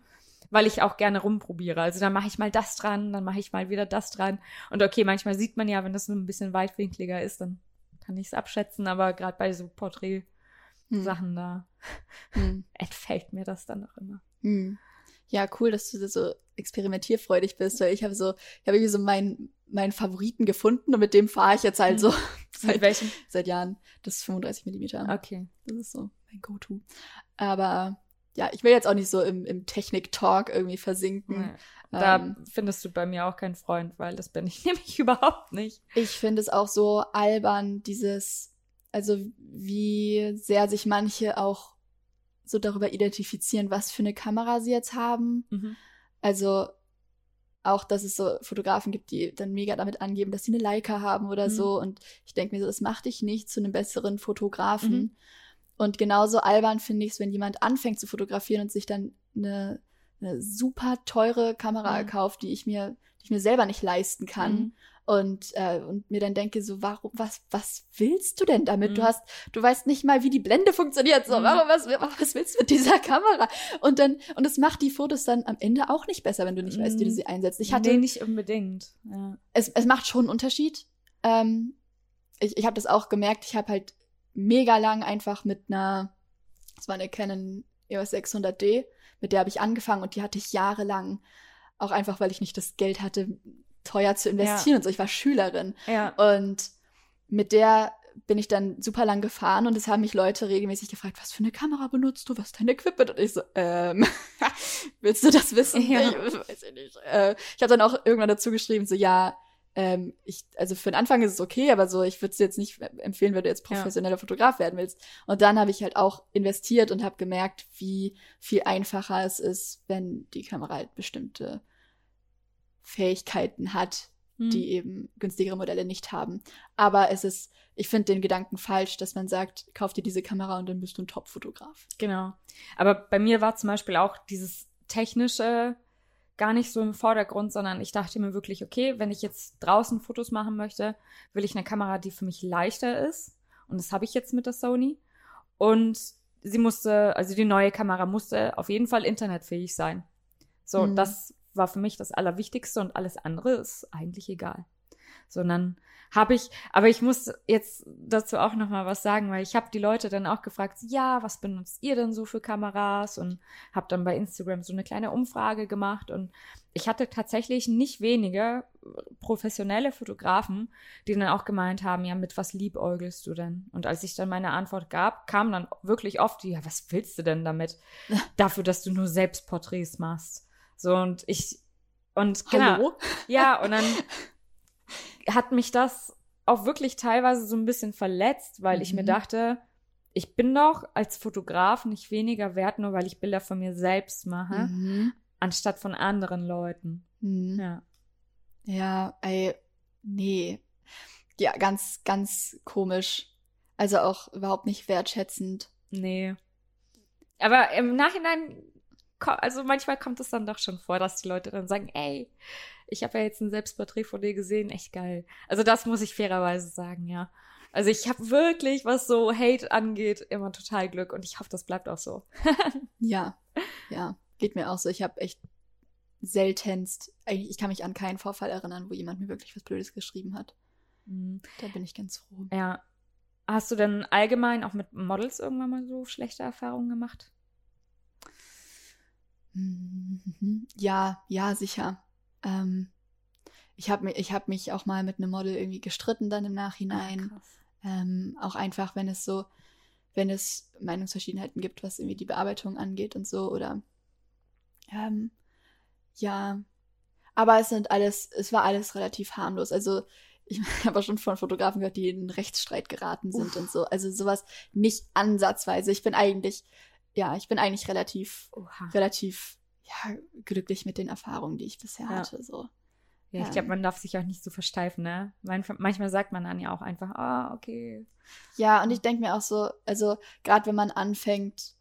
weil ich auch gerne rumprobiere. Also dann mache ich mal das dran, dann mache ich mal wieder das dran. Und okay, manchmal sieht man ja, wenn das so ein bisschen weitwinkliger ist, dann kann ich es abschätzen, aber gerade bei so Porträt-Sachen Hm. da Hm. [LAUGHS] entfällt mir das dann auch immer. Hm. Ja, cool, dass du so experimentierfreudig bist, weil ich habe so, ich habe irgendwie so meinen meinen Favoriten gefunden und mit dem fahre ich jetzt halt so [LAUGHS] Mit seit, welchem? seit Jahren. Das ist 35 Millimeter. Okay. Das ist so mein Go-To. Aber ja, ich will jetzt auch nicht so im, im Technik-Talk irgendwie versinken. Nee. Da Ähm, findest du bei mir auch keinen Freund, weil das bin ich [LAUGHS] nämlich überhaupt nicht. Ich finde es auch so albern, dieses, also wie sehr sich manche auch so darüber identifizieren, was für eine Kamera sie jetzt haben. Also auch, dass es so Fotografen gibt, die dann mega damit angeben, dass sie eine Leica haben oder Mhm. so. Und ich denke mir so, das macht dich nicht zu einem besseren Fotografen. Mhm. Und genauso albern finde ich es, wenn jemand anfängt zu fotografieren und sich dann eine, eine super teure Kamera Mhm. kauft, die ich mir, die ich mir selber nicht leisten kann. Mhm. Und, äh, und mir dann denke, so, warum, was, was willst du denn damit? Du Mhm. hast, du weißt nicht mal, wie die Blende funktioniert. So, Mhm. warum, was, was willst du mit dieser Kamera? Und dann, und es macht die Fotos dann am Ende auch nicht besser, wenn du nicht weißt, wie du Mhm. sie einsetzt. Ich hatte, nee, nicht unbedingt. Ja. es, es macht schon einen Unterschied. Ähm, ich ich habe das auch gemerkt. Ich habe halt mega lang einfach mit einer, das war eine Canon EOS 600D, mit der habe ich angefangen und die hatte ich jahrelang. Auch einfach, weil ich nicht das Geld hatte, teuer zu investieren und so. Ich war Schülerin. ja. Und mit der bin ich dann super lang gefahren und es haben mich Leute regelmäßig gefragt, was für eine Kamera benutzt du, was ist dein Equipment? Und ich so, ähm, [LAUGHS] willst du das wissen? Ja. Ich weiß ich nicht. Äh, ich habe dann auch irgendwann dazu geschrieben, so ja, ähm, ich, also für den Anfang ist es okay, aber so, ich würde es jetzt nicht empfehlen, wenn du jetzt Ja. professioneller Fotograf werden willst. Und dann habe ich halt auch investiert und habe gemerkt, wie viel einfacher es ist, wenn die Kamera halt bestimmte Fähigkeiten hat, Hm. die eben günstigere Modelle nicht haben. Aber es ist, ich finde den Gedanken falsch, dass man sagt, kauf dir diese Kamera und dann bist du ein Top-Fotograf. Genau. Aber bei mir war zum Beispiel auch dieses technische gar nicht so im Vordergrund, sondern ich dachte mir wirklich, okay, wenn ich jetzt draußen Fotos machen möchte, will ich eine Kamera, die für mich leichter ist. Und das habe ich jetzt mit der Sony. Und sie musste, also die neue Kamera musste auf jeden Fall internetfähig sein. So, Mhm. das war für mich das Allerwichtigste und alles andere ist eigentlich egal. Sondern habe ich, aber ich muss jetzt dazu auch noch mal was sagen, weil ich habe die Leute dann auch gefragt, ja, was benutzt ihr denn so für Kameras und habe dann bei Instagram so eine kleine Umfrage gemacht und ich hatte tatsächlich nicht wenige professionelle Fotografen, die dann auch gemeint haben, ja, mit was liebäugelst du denn? Und als ich dann meine Antwort gab, kam dann wirklich oft, ja, was willst du denn damit? [LAUGHS] Dafür, dass du nur Selbstporträts machst. So und ich und genau, Hallo? ja, und dann [LAUGHS] hat mich das auch wirklich teilweise so ein bisschen verletzt, weil ich mir Mhm. dachte, ich bin doch als Fotograf nicht weniger wert, nur weil ich Bilder von mir selbst mache, Mhm. anstatt von anderen Leuten. Mhm. Ja. Ja, ey, nee. Ja, ganz, ganz komisch. Also auch überhaupt nicht wertschätzend. Nee. Aber im Nachhinein, also manchmal kommt es dann doch schon vor, dass die Leute dann sagen, ey, ich habe ja jetzt ein Selbstporträt von dir gesehen, echt geil. Also das muss ich fairerweise sagen, ja. Also ich habe wirklich, was so Hate angeht, immer total Glück und ich hoffe, das bleibt auch so. [LAUGHS] Ja, ja, geht mir auch so. Ich habe echt seltenst, eigentlich, ich kann mich an keinen Vorfall erinnern, wo jemand mir wirklich was Blödes geschrieben hat. Mhm. Da bin ich ganz froh. Ja. Hast du denn allgemein auch mit Models irgendwann mal so schlechte Erfahrungen gemacht? Mhm. Ja, ja, sicher. Ähm, ich habe mich, ich hab mich auch mal mit einem Model irgendwie gestritten dann im Nachhinein. krass. Ähm, auch einfach, wenn es so, wenn es Meinungsverschiedenheiten gibt, was irgendwie die Bearbeitung angeht und so, oder ähm, ja. Aber es sind alles, es war alles relativ harmlos. Also ich [LAUGHS] habe auch schon von Fotografen gehört, die in einen Rechtsstreit geraten sind und so. Also sowas nicht ansatzweise. Ich bin eigentlich, ja, ich bin eigentlich relativ, Oha. relativ, ja, glücklich mit den Erfahrungen, die ich bisher Ja. hatte. So. Ja, ich glaube, man darf sich auch nicht so versteifen, ne? Manchmal, sagt man dann ja auch einfach, ah, okay. Ja, und ich denke mir auch so, also gerade wenn man anfängt,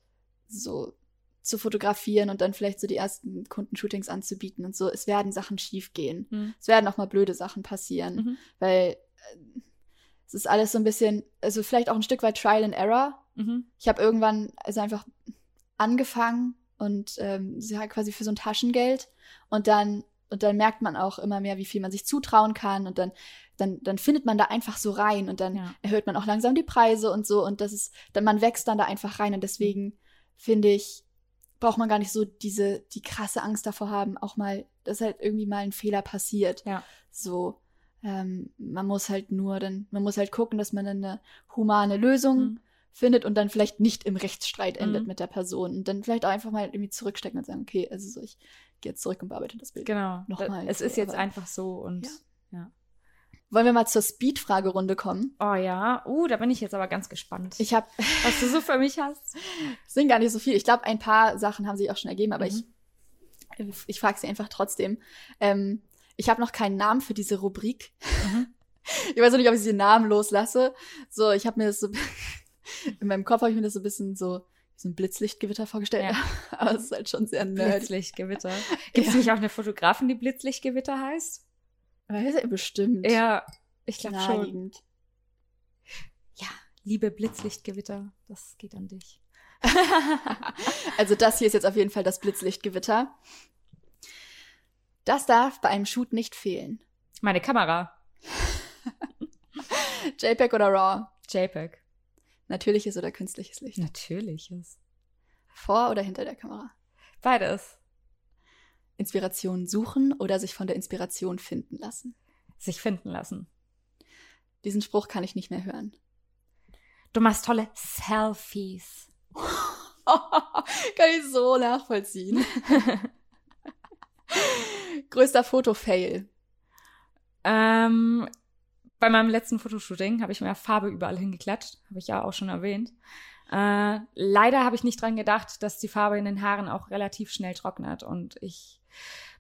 so zu fotografieren und dann vielleicht so die ersten Kundenshootings anzubieten und so, es werden Sachen schief gehen. Hm. Es werden auch mal blöde Sachen passieren, Mhm. weil äh, es ist alles so ein bisschen, also vielleicht auch ein Stück weit Trial and Error. Mhm. Ich habe irgendwann also einfach angefangen und ähm, sie hat quasi für so ein Taschengeld und dann und dann merkt man auch immer mehr, wie viel man sich zutrauen kann und dann dann dann findet man da einfach so rein und dann Ja. erhöht man auch langsam die Preise und so und das ist dann man wächst dann da einfach rein und deswegen finde ich braucht man gar nicht so diese die krasse Angst davor haben, auch mal dass halt irgendwie mal ein Fehler passiert. Ja. So ähm, man muss halt nur dann man muss halt gucken, dass man dann eine humane Lösung Mhm. Findet und dann vielleicht nicht im Rechtsstreit endet Mhm. mit der Person und dann vielleicht auch einfach mal irgendwie zurückstecken und sagen, okay, also so, ich gehe jetzt zurück und bearbeite das Bild. Genau. Nochmal es so, ist jetzt einfach so und Ja. Wollen wir mal zur Speed-Fragerunde kommen? oh ja, uh, da bin ich jetzt aber ganz gespannt, Ich habe, [LAUGHS] was du so für mich hast. es [LAUGHS] sind gar nicht so viel. Ich glaube, ein paar Sachen haben sich auch schon ergeben, aber Mhm. ich, ich frage sie einfach trotzdem. Ähm, ich habe noch keinen Namen für diese Rubrik. Mhm. [LAUGHS] Ich weiß auch nicht, ob ich den Namen loslasse. So, ich habe mir das so [LAUGHS] in meinem Kopf habe ich mir das so ein bisschen so so ein Blitzlichtgewitter vorgestellt, Ja. [LAUGHS] aber es ist halt schon sehr nerdig. Blitzlichtgewitter. Gibt es Ja. nicht auch eine Fotografin, die Blitzlichtgewitter heißt? Weiß er bestimmt. Ja, ich glaube schon. Ja, liebe Blitzlichtgewitter, das geht an dich. [LAUGHS] Also das hier ist jetzt auf jeden Fall das Blitzlichtgewitter. Das darf bei einem Shoot nicht fehlen. Meine Kamera, JPEG oder RAW? JPEG. Natürliches oder künstliches Licht? Natürlich ist. Vor oder hinter der Kamera? Beides. Inspiration suchen oder sich von der Inspiration finden lassen? Sich finden lassen. Diesen Spruch kann ich nicht mehr hören. Du machst tolle Selfies. [LAUGHS] kann ich so nachvollziehen. [LAUGHS] Größter Fotofail. Ähm, bei meinem letzten Fotoshooting habe ich mir Farbe überall hingeklatscht, habe ich ja auch schon erwähnt. Äh, leider habe ich nicht dran gedacht, dass die Farbe in den Haaren auch relativ schnell trocknet und ich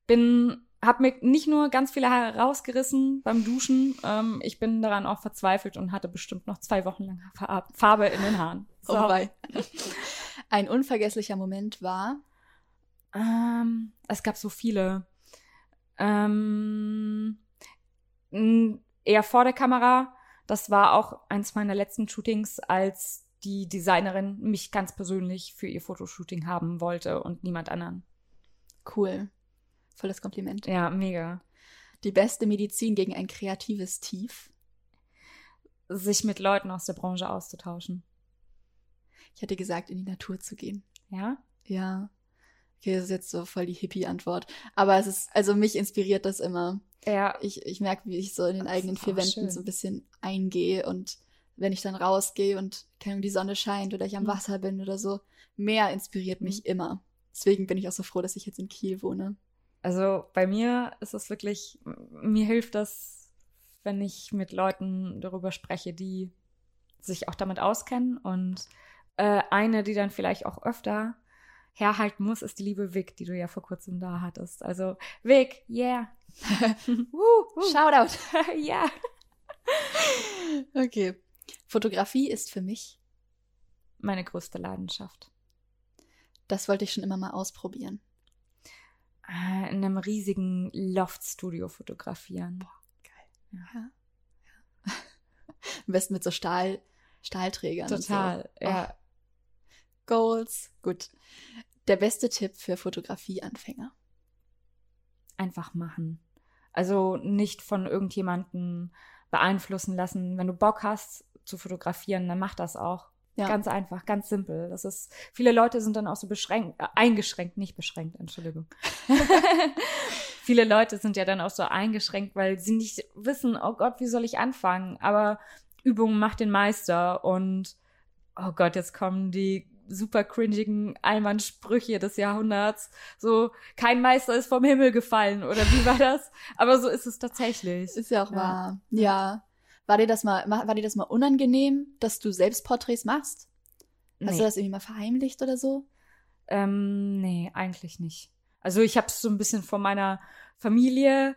bin, habe mir nicht nur ganz viele Haare rausgerissen beim Duschen, ähm, ich bin daran auch verzweifelt und hatte bestimmt noch zwei Wochen lang Fa- Farbe in den Haaren. Oh wei. [LAUGHS] Ein unvergesslicher Moment war. Ähm, es gab so viele. Ähm, eher vor der Kamera. Das war auch eins meiner letzten Shootings, als die Designerin mich ganz persönlich für ihr Fotoshooting haben wollte und niemand anderen. Cool. Voll das Kompliment. Ja, mega. Die beste Medizin gegen ein kreatives Tief. Sich mit Leuten aus der Branche auszutauschen. Ich hätte gesagt, in die Natur zu gehen. Ja? Ja. Okay, das ist jetzt so voll die Hippie-Antwort. Aber es ist, also mich inspiriert das immer. Ja. Ich, ich merke, wie ich so in den Das eigenen vier Wänden schön. so ein bisschen eingehe und wenn ich dann rausgehe und keine die Sonne scheint oder ich am Mhm. Wasser bin oder so, mehr inspiriert mich immer. Deswegen bin ich auch so froh, dass ich jetzt in Kiel wohne. Also bei mir ist es wirklich, mir hilft das, wenn ich mit Leuten darüber spreche, die sich auch damit auskennen. Und äh, eine, die dann vielleicht auch öfter herhalten muss, ist die liebe Vic, die du ja vor kurzem da hattest. Also Vic, yeah. [LAUGHS] Uh, Shoutout. [LAUGHS] ja. Okay. Fotografie ist für mich, Meine größte Leidenschaft. das wollte ich schon immer mal ausprobieren. Äh, In einem riesigen Loftstudio fotografieren. Ja. [LAUGHS] Am besten mit so Stahl, Stahlträgern. Total, so. ja. Goals. Gut. Der beste Tipp für Fotografieanfänger. einfach machen. Also nicht von irgendjemanden beeinflussen lassen. Wenn du Bock hast zu fotografieren, dann mach das auch. Ja. Ganz einfach, ganz simpel. Das ist, viele Leute sind dann auch so beschränkt, äh, eingeschränkt, nicht beschränkt, Entschuldigung. [LAUGHS] viele Leute sind ja dann auch so eingeschränkt, weil sie nicht wissen, oh Gott, wie soll ich anfangen? Aber Übung macht den Meister und oh Gott, jetzt kommen die super cringigen Allmann-Sprüche des Jahrhunderts. So, kein Meister ist vom Himmel gefallen oder wie war das? Aber so ist es tatsächlich. Ist ja auch Ja. wahr. Ja. War dir das mal, war dir das mal unangenehm, dass du selbst Porträts machst? Hast Nee. du das irgendwie mal verheimlicht oder so? Ähm, nee, eigentlich nicht. Also ich habe es so ein bisschen von meiner Familie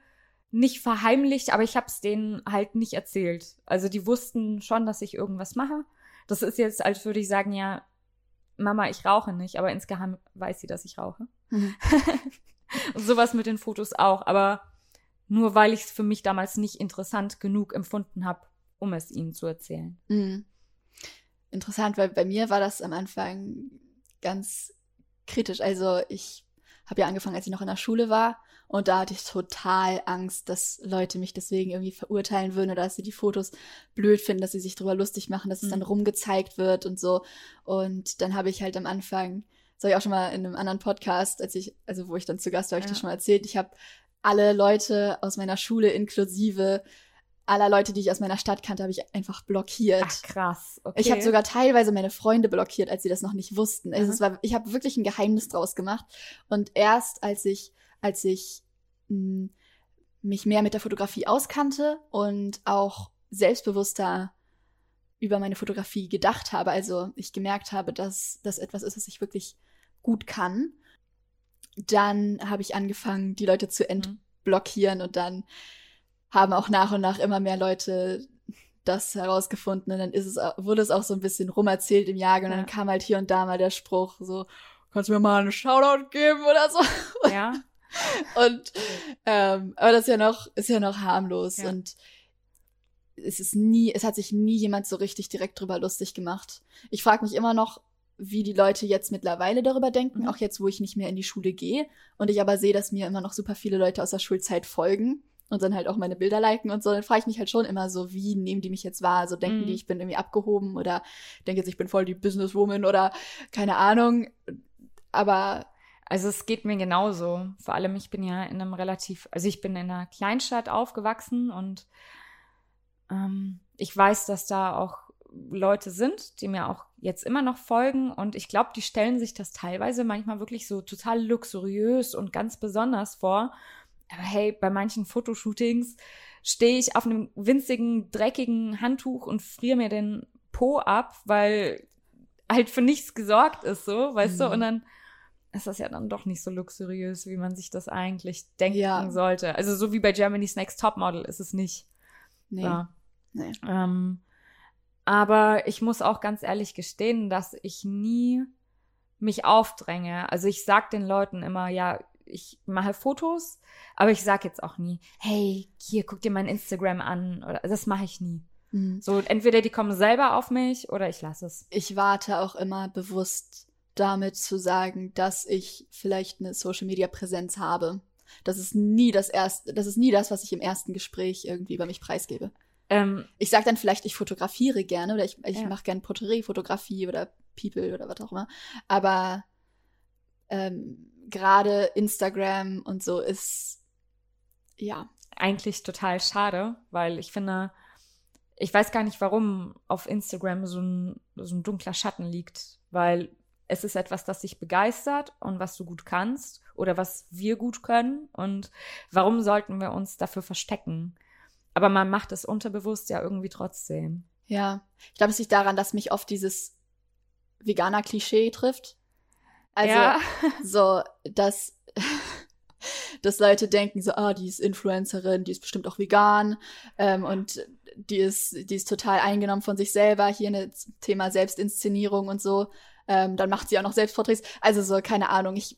nicht verheimlicht, aber ich habe es denen halt nicht erzählt. Also die wussten schon, dass ich irgendwas mache. Das ist jetzt, als würde ich sagen, ja, Mama, ich rauche nicht, aber insgeheim weiß sie, dass ich rauche. Mhm. [LAUGHS] Sowas mit den Fotos auch, aber nur weil ich es für mich damals nicht interessant genug empfunden habe, um es ihnen zu erzählen. Mhm. Interessant, weil bei mir war das am Anfang ganz kritisch. Also ich habe ja angefangen, als ich noch in der Schule war und da hatte ich total Angst, dass Leute mich deswegen irgendwie verurteilen würden oder dass sie die Fotos blöd finden, dass sie sich drüber lustig machen, dass es dann Mhm. rumgezeigt wird und so. Und dann habe ich halt am Anfang, das habe ich auch schon mal in einem anderen Podcast, als ich, also wo ich dann zu Gast war, habe ich Ja. das schon mal erzählt, ich habe alle Leute aus meiner Schule inklusive aller Leute, die ich aus meiner Stadt kannte, habe ich einfach blockiert. Ach krass, okay. Ich habe sogar teilweise meine Freunde blockiert, als sie das noch nicht wussten. Also Mhm. es war, ich habe wirklich ein Geheimnis draus gemacht. Und erst als ich, als ich mh, mich mehr mit der Fotografie auskannte und auch selbstbewusster über meine Fotografie gedacht habe, also ich gemerkt habe, dass das etwas ist, was ich wirklich gut kann, dann habe ich angefangen, die Leute zu Mhm. entblockieren und dann haben auch nach und nach immer mehr Leute das herausgefunden und dann ist es, wurde es auch so ein bisschen rumerzählt im Jahr und Ja. dann kam halt hier und da mal der Spruch so, kannst du mir mal einen Shoutout geben oder so. Ja, [LAUGHS] Und ähm, aber das ist ja noch, ist ja noch harmlos Ja. und es ist nie, es hat sich nie jemand so richtig direkt drüber lustig gemacht. Ich frage mich immer noch, wie die Leute jetzt mittlerweile darüber denken, Mhm. auch jetzt, wo ich nicht mehr in die Schule gehe und ich aber sehe, dass mir immer noch super viele Leute aus der Schulzeit folgen und dann halt auch meine Bilder liken und so, dann frage ich mich halt schon immer so, wie nehmen die mich jetzt wahr? So denken Mhm. die, ich bin irgendwie abgehoben oder denken jetzt, ich bin voll die Businesswoman oder keine Ahnung. Aber Also es geht mir genauso. Vor allem, ich bin ja in einem relativ, also ich bin in einer Kleinstadt aufgewachsen und ähm, ich weiß, dass da auch Leute sind, die mir auch jetzt immer noch folgen und ich glaube, die stellen sich das teilweise manchmal wirklich so total luxuriös und ganz besonders vor. Aber hey, bei manchen Fotoshootings stehe ich auf einem winzigen, dreckigen Handtuch und friere mir den Po ab, weil halt für nichts gesorgt ist, so, weißt du? Mhm. Und dann ist das ja dann doch nicht so luxuriös, wie man sich das eigentlich denken Ja. sollte. Also so wie bei Germany's Next Topmodel ist es nicht. nee. Ja. nee. Ähm, aber ich muss auch ganz ehrlich gestehen, dass ich nie mich aufdränge. Also ich sag den Leuten immer, ja, ich mache Fotos, aber ich sag jetzt auch nie, hey, hier, guck dir mein Instagram an. Oder das mache ich nie. Mhm. So, entweder die kommen selber auf mich oder ich lasse es. ich warte auch immer bewusst damit zu sagen, dass ich vielleicht eine Social Media Präsenz habe. Das ist nie das erste, das ist nie das, was ich im ersten Gespräch irgendwie über mich preisgebe. Ähm, Ich sage dann vielleicht, ich fotografiere gerne oder ich, ich Ja. mache gerne Porträtfotografie oder People oder was auch immer. Aber ähm, gerade Instagram und so ist ja. eigentlich total schade, weil ich finde, ich weiß gar nicht, warum auf Instagram so ein, so ein dunkler Schatten liegt, weil es ist etwas, das dich begeistert und was du gut kannst oder was wir gut können und warum sollten wir uns dafür verstecken? Aber man macht es unterbewusst ja irgendwie trotzdem. Ja, ich glaube, es liegt daran, dass mich oft dieses Veganer-Klischee trifft. Also ja, so, dass, [LAUGHS] dass Leute denken so, ah, die ist Influencerin, die ist bestimmt auch vegan ähm, und die ist, die ist total eingenommen von sich selber. Hier ein Thema Selbstinszenierung und so. Ähm, dann macht sie auch noch Selbstporträts. Also so, keine Ahnung, ich,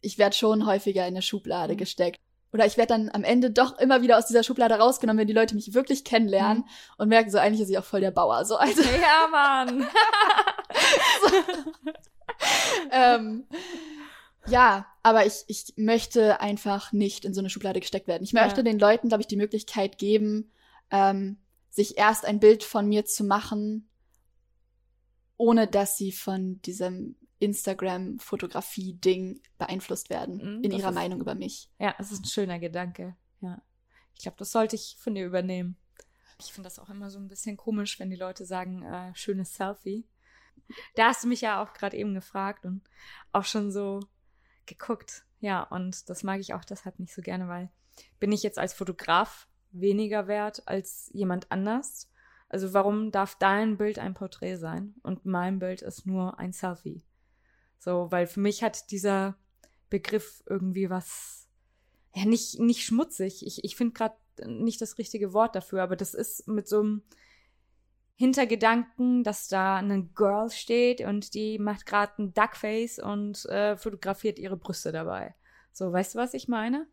ich werde schon häufiger in eine Schublade Mhm. gesteckt. Oder ich werde dann am Ende doch immer wieder aus dieser schublade rausgenommen, wenn die Leute mich wirklich kennenlernen Mhm. und merken so, eigentlich ist ich auch voll der Bauer. So, also, ja, Mann. [LAUGHS] [LAUGHS] [LAUGHS] ähm, ja, aber ich, ich möchte einfach nicht in so eine Schublade gesteckt werden. Ich möchte Ja. den Leuten, glaube ich, die Möglichkeit geben, ähm, sich erst ein Bild von mir zu machen, ohne dass sie von diesem Instagram-Fotografie-Ding beeinflusst werden Mhm, in das ihrer ist- Meinung über mich. Ja, es ist ein schöner Gedanke. Ja. Ich glaube, das sollte ich von dir übernehmen. Ich finde das auch immer so ein bisschen komisch, wenn die Leute sagen, äh, schönes Selfie. Da hast du mich ja auch gerade eben gefragt und auch schon so geguckt. Ja, und das mag ich auch deshalb nicht so gerne, weil bin ich jetzt als Fotograf weniger wert als jemand anders? Also warum darf dein Bild ein Porträt sein und mein Bild ist nur ein Selfie? So, weil für mich hat dieser Begriff irgendwie was, ja, nicht, nicht schmutzig. Ich, ich finde gerade nicht das richtige Wort dafür, aber das ist mit so einem Hintergedanken, dass da eine Girl steht und die macht gerade ein Duckface und äh, fotografiert ihre Brüste dabei. So, weißt du, was ich meine?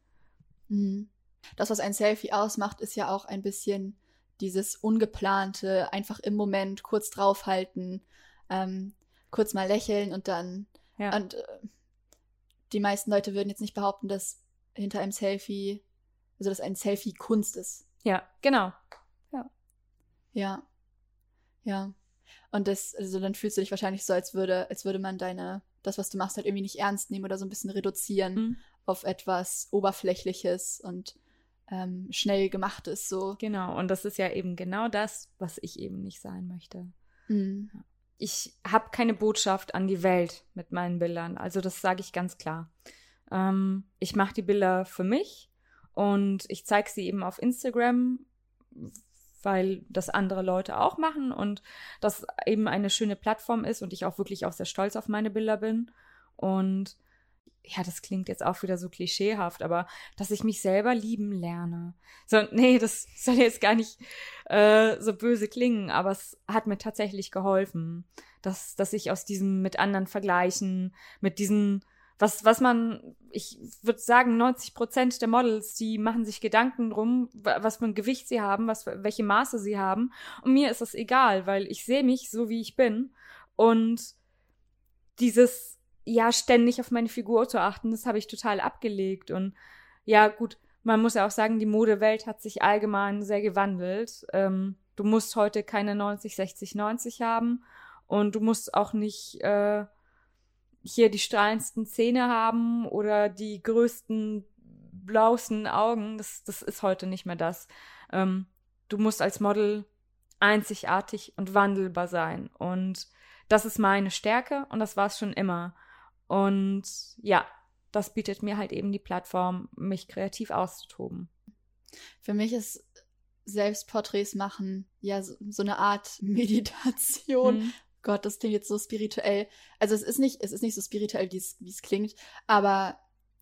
Mhm. Das, was ein Selfie ausmacht, ist ja auch ein bisschen dieses ungeplante, einfach im Moment kurz draufhalten, ähm, kurz mal lächeln und dann. Ja. Und äh, die meisten Leute würden jetzt nicht behaupten, dass hinter einem Selfie, also dass ein Selfie Kunst ist. ja, genau. Ja. Ja. Und das, also dann fühlst du dich wahrscheinlich so, als würde, als würde man deine, das, was du machst, halt irgendwie nicht ernst nehmen oder so ein bisschen reduzieren Mhm. auf etwas Oberflächliches und ähm, schnell gemachtes, so. Genau. Und das ist ja eben genau das, was ich eben nicht sein möchte. Mhm. ich habe keine Botschaft an die Welt mit meinen Bildern. Also das sage ich ganz klar. Ähm, ich mache die Bilder für mich und ich zeige sie eben auf Instagram, weil das andere Leute auch machen und das eben eine schöne Plattform ist und ich auch wirklich auch sehr stolz auf meine Bilder bin. Und ja, das klingt jetzt auch wieder so klischeehaft, aber dass ich mich selber lieben lerne. So, nee, das [LAUGHS] soll jetzt gar nicht äh, so böse klingen, aber es hat mir tatsächlich geholfen, dass, dass ich aus diesem mit anderen vergleichen, mit diesen, was, was man, ich würde sagen, 90 Prozent der Models, die machen sich Gedanken drum, wa- was für ein Gewicht sie haben, was, welche Maße sie haben. Und mir ist das egal, weil ich sehe mich so, wie ich bin. Und dieses, ja, ständig auf meine Figur zu achten, das habe ich total abgelegt. Und ja, gut, man muss ja auch sagen, die Modewelt hat sich allgemein sehr gewandelt. Ähm, du musst heute keine 90, 60, 90 haben und du musst auch nicht äh, hier die strahlendsten Zähne haben oder die größten, blauesten Augen. Das, das ist heute nicht mehr das. Ähm, du musst als Model einzigartig und wandelbar sein. Und das ist meine Stärke und das war es schon immer. Und ja, das bietet mir halt eben die Plattform, mich kreativ auszutoben. Für mich ist Selbstporträts machen ja so, so eine Art [LAUGHS] Meditation. Mhm. Gott, das klingt jetzt so spirituell. Also es ist nicht, es ist nicht so spirituell, wie es klingt, aber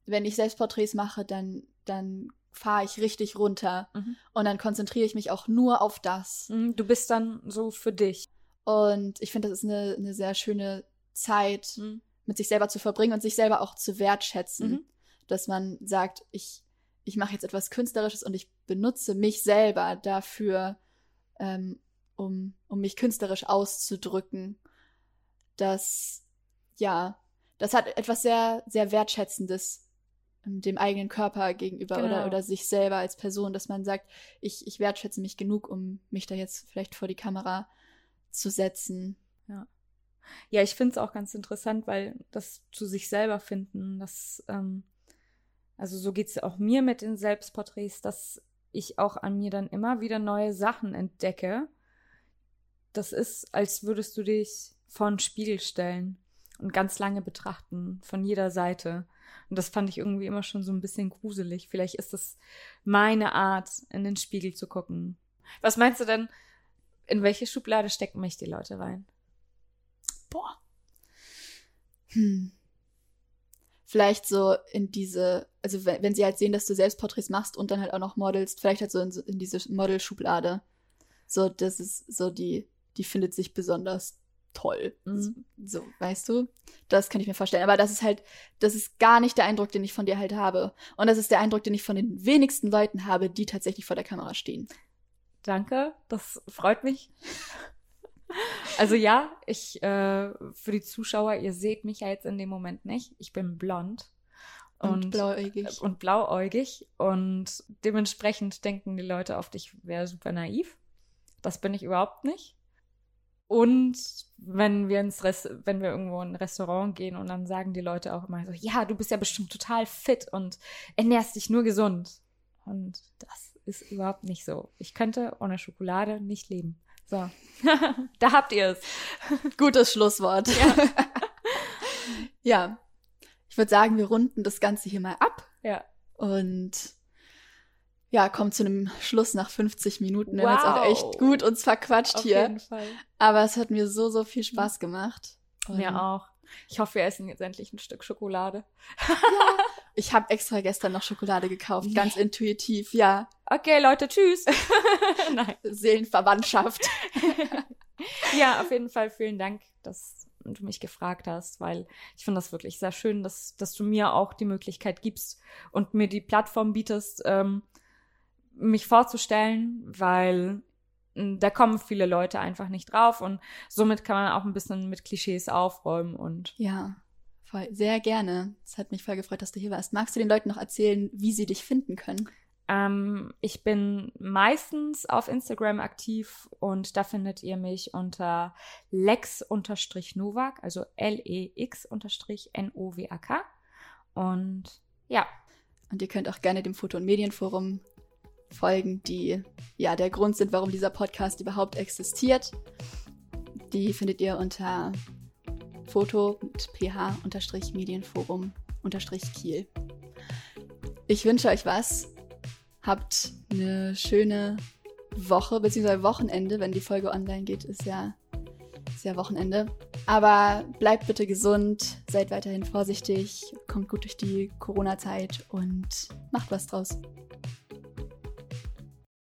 wenn ich Selbstporträts mache, dann, dann fahre ich richtig runter Mhm. und dann konzentriere ich mich auch nur auf das. Mhm, Du bist dann so für dich. Und ich finde, das ist eine, eine sehr schöne Zeit, Mhm. mit sich selber zu verbringen und sich selber auch zu wertschätzen. Mhm. Dass man sagt, ich, ich mache jetzt etwas Künstlerisches und ich benutze mich selber dafür, ähm, um, um mich künstlerisch auszudrücken. Das, ja, das hat etwas sehr, sehr Wertschätzendes ähm, dem eigenen Körper gegenüber genau. oder, oder sich selber als Person, dass man sagt, ich, ich wertschätze mich genug, um mich da jetzt vielleicht vor die Kamera zu setzen. Ja. Ja, ich finde es auch ganz interessant, weil das zu sich selber finden, das, ähm, also so geht es auch mir mit den Selbstporträts, dass ich auch an mir dann immer wieder neue Sachen entdecke. Das ist, als würdest du dich vor einen Spiegel stellen und ganz lange betrachten, von jeder Seite. Und das fand ich irgendwie immer schon so ein bisschen gruselig. Vielleicht ist das meine Art, in den Spiegel zu gucken. Was meinst du denn, in welche Schublade stecken mich die Leute rein? Boah. Hm. Vielleicht so in diese, also wenn, wenn sie halt sehen, dass du Selbstporträts machst und dann halt auch noch modelst, vielleicht halt so in, in diese Model-Schublade. So, das ist so die, die findet sich besonders toll. Mhm. So, weißt du? Das kann ich mir vorstellen. Aber das ist halt, das ist gar nicht der Eindruck, den ich von dir halt habe. Und das ist der Eindruck, den ich von den wenigsten Leuten habe, die tatsächlich vor der Kamera stehen. Danke, das freut mich. Also ja, ich, äh, für die Zuschauer, ihr seht mich ja jetzt in dem Moment nicht. Ich bin blond. Und, und blauäugig. Und blauäugig. Und dementsprechend denken die Leute oft, ich wäre super naiv. Das bin ich überhaupt nicht. Und wenn wir ins Rest wenn wir irgendwo in ein Restaurant gehen und dann sagen die Leute auch immer so, ja, du bist ja bestimmt total fit und ernährst dich nur gesund. Und das ist überhaupt nicht so. Ich könnte ohne Schokolade nicht leben. So, [LAUGHS] da habt ihr es. Gutes Schlusswort. Ja. [LAUGHS] ja. Ich würde sagen, wir runden das Ganze hier mal ab. Ja. Und ja, kommt zu einem Schluss nach 50 Minuten. Wir wow. haben jetzt auch echt gut uns verquatscht Auf hier. Jeden Fall. Aber es hat mir so, so viel Spaß gemacht. Und mir auch. Ich hoffe, wir essen jetzt endlich ein Stück Schokolade. Ja. Ich habe extra gestern noch Schokolade gekauft, nee. ganz intuitiv, ja. Okay, Leute, tschüss. [LAUGHS] Nein. Seelenverwandtschaft. [LAUGHS] ja, auf jeden Fall vielen Dank, dass du mich gefragt hast, weil ich finde das wirklich sehr schön, dass, dass du mir auch die Möglichkeit gibst und mir die Plattform bietest, ähm, mich vorzustellen, weil hm, da kommen viele Leute einfach nicht drauf und somit kann man auch ein bisschen mit Klischees aufräumen und ja, voll, sehr gerne. Es hat mich voll gefreut, dass du hier warst. Magst du den Leuten noch erzählen, wie sie dich finden können? Ähm, ich bin meistens auf Instagram aktiv und da findet ihr mich unter lex-novak, also L-E-X-N-O-W-A-K. Und ja. Und ihr könnt auch gerne dem Foto- und Medienforum Folgen, die ja der Grund sind, warum dieser Podcast überhaupt existiert. Die findet ihr unter Foto ph Medienforum Kiel. Ich wünsche euch was. Habt eine schöne Woche bzw. Wochenende, wenn die Folge online geht, ist ja, ist ja Wochenende. Aber bleibt bitte gesund, seid weiterhin vorsichtig, kommt gut durch die Corona-Zeit und macht was draus.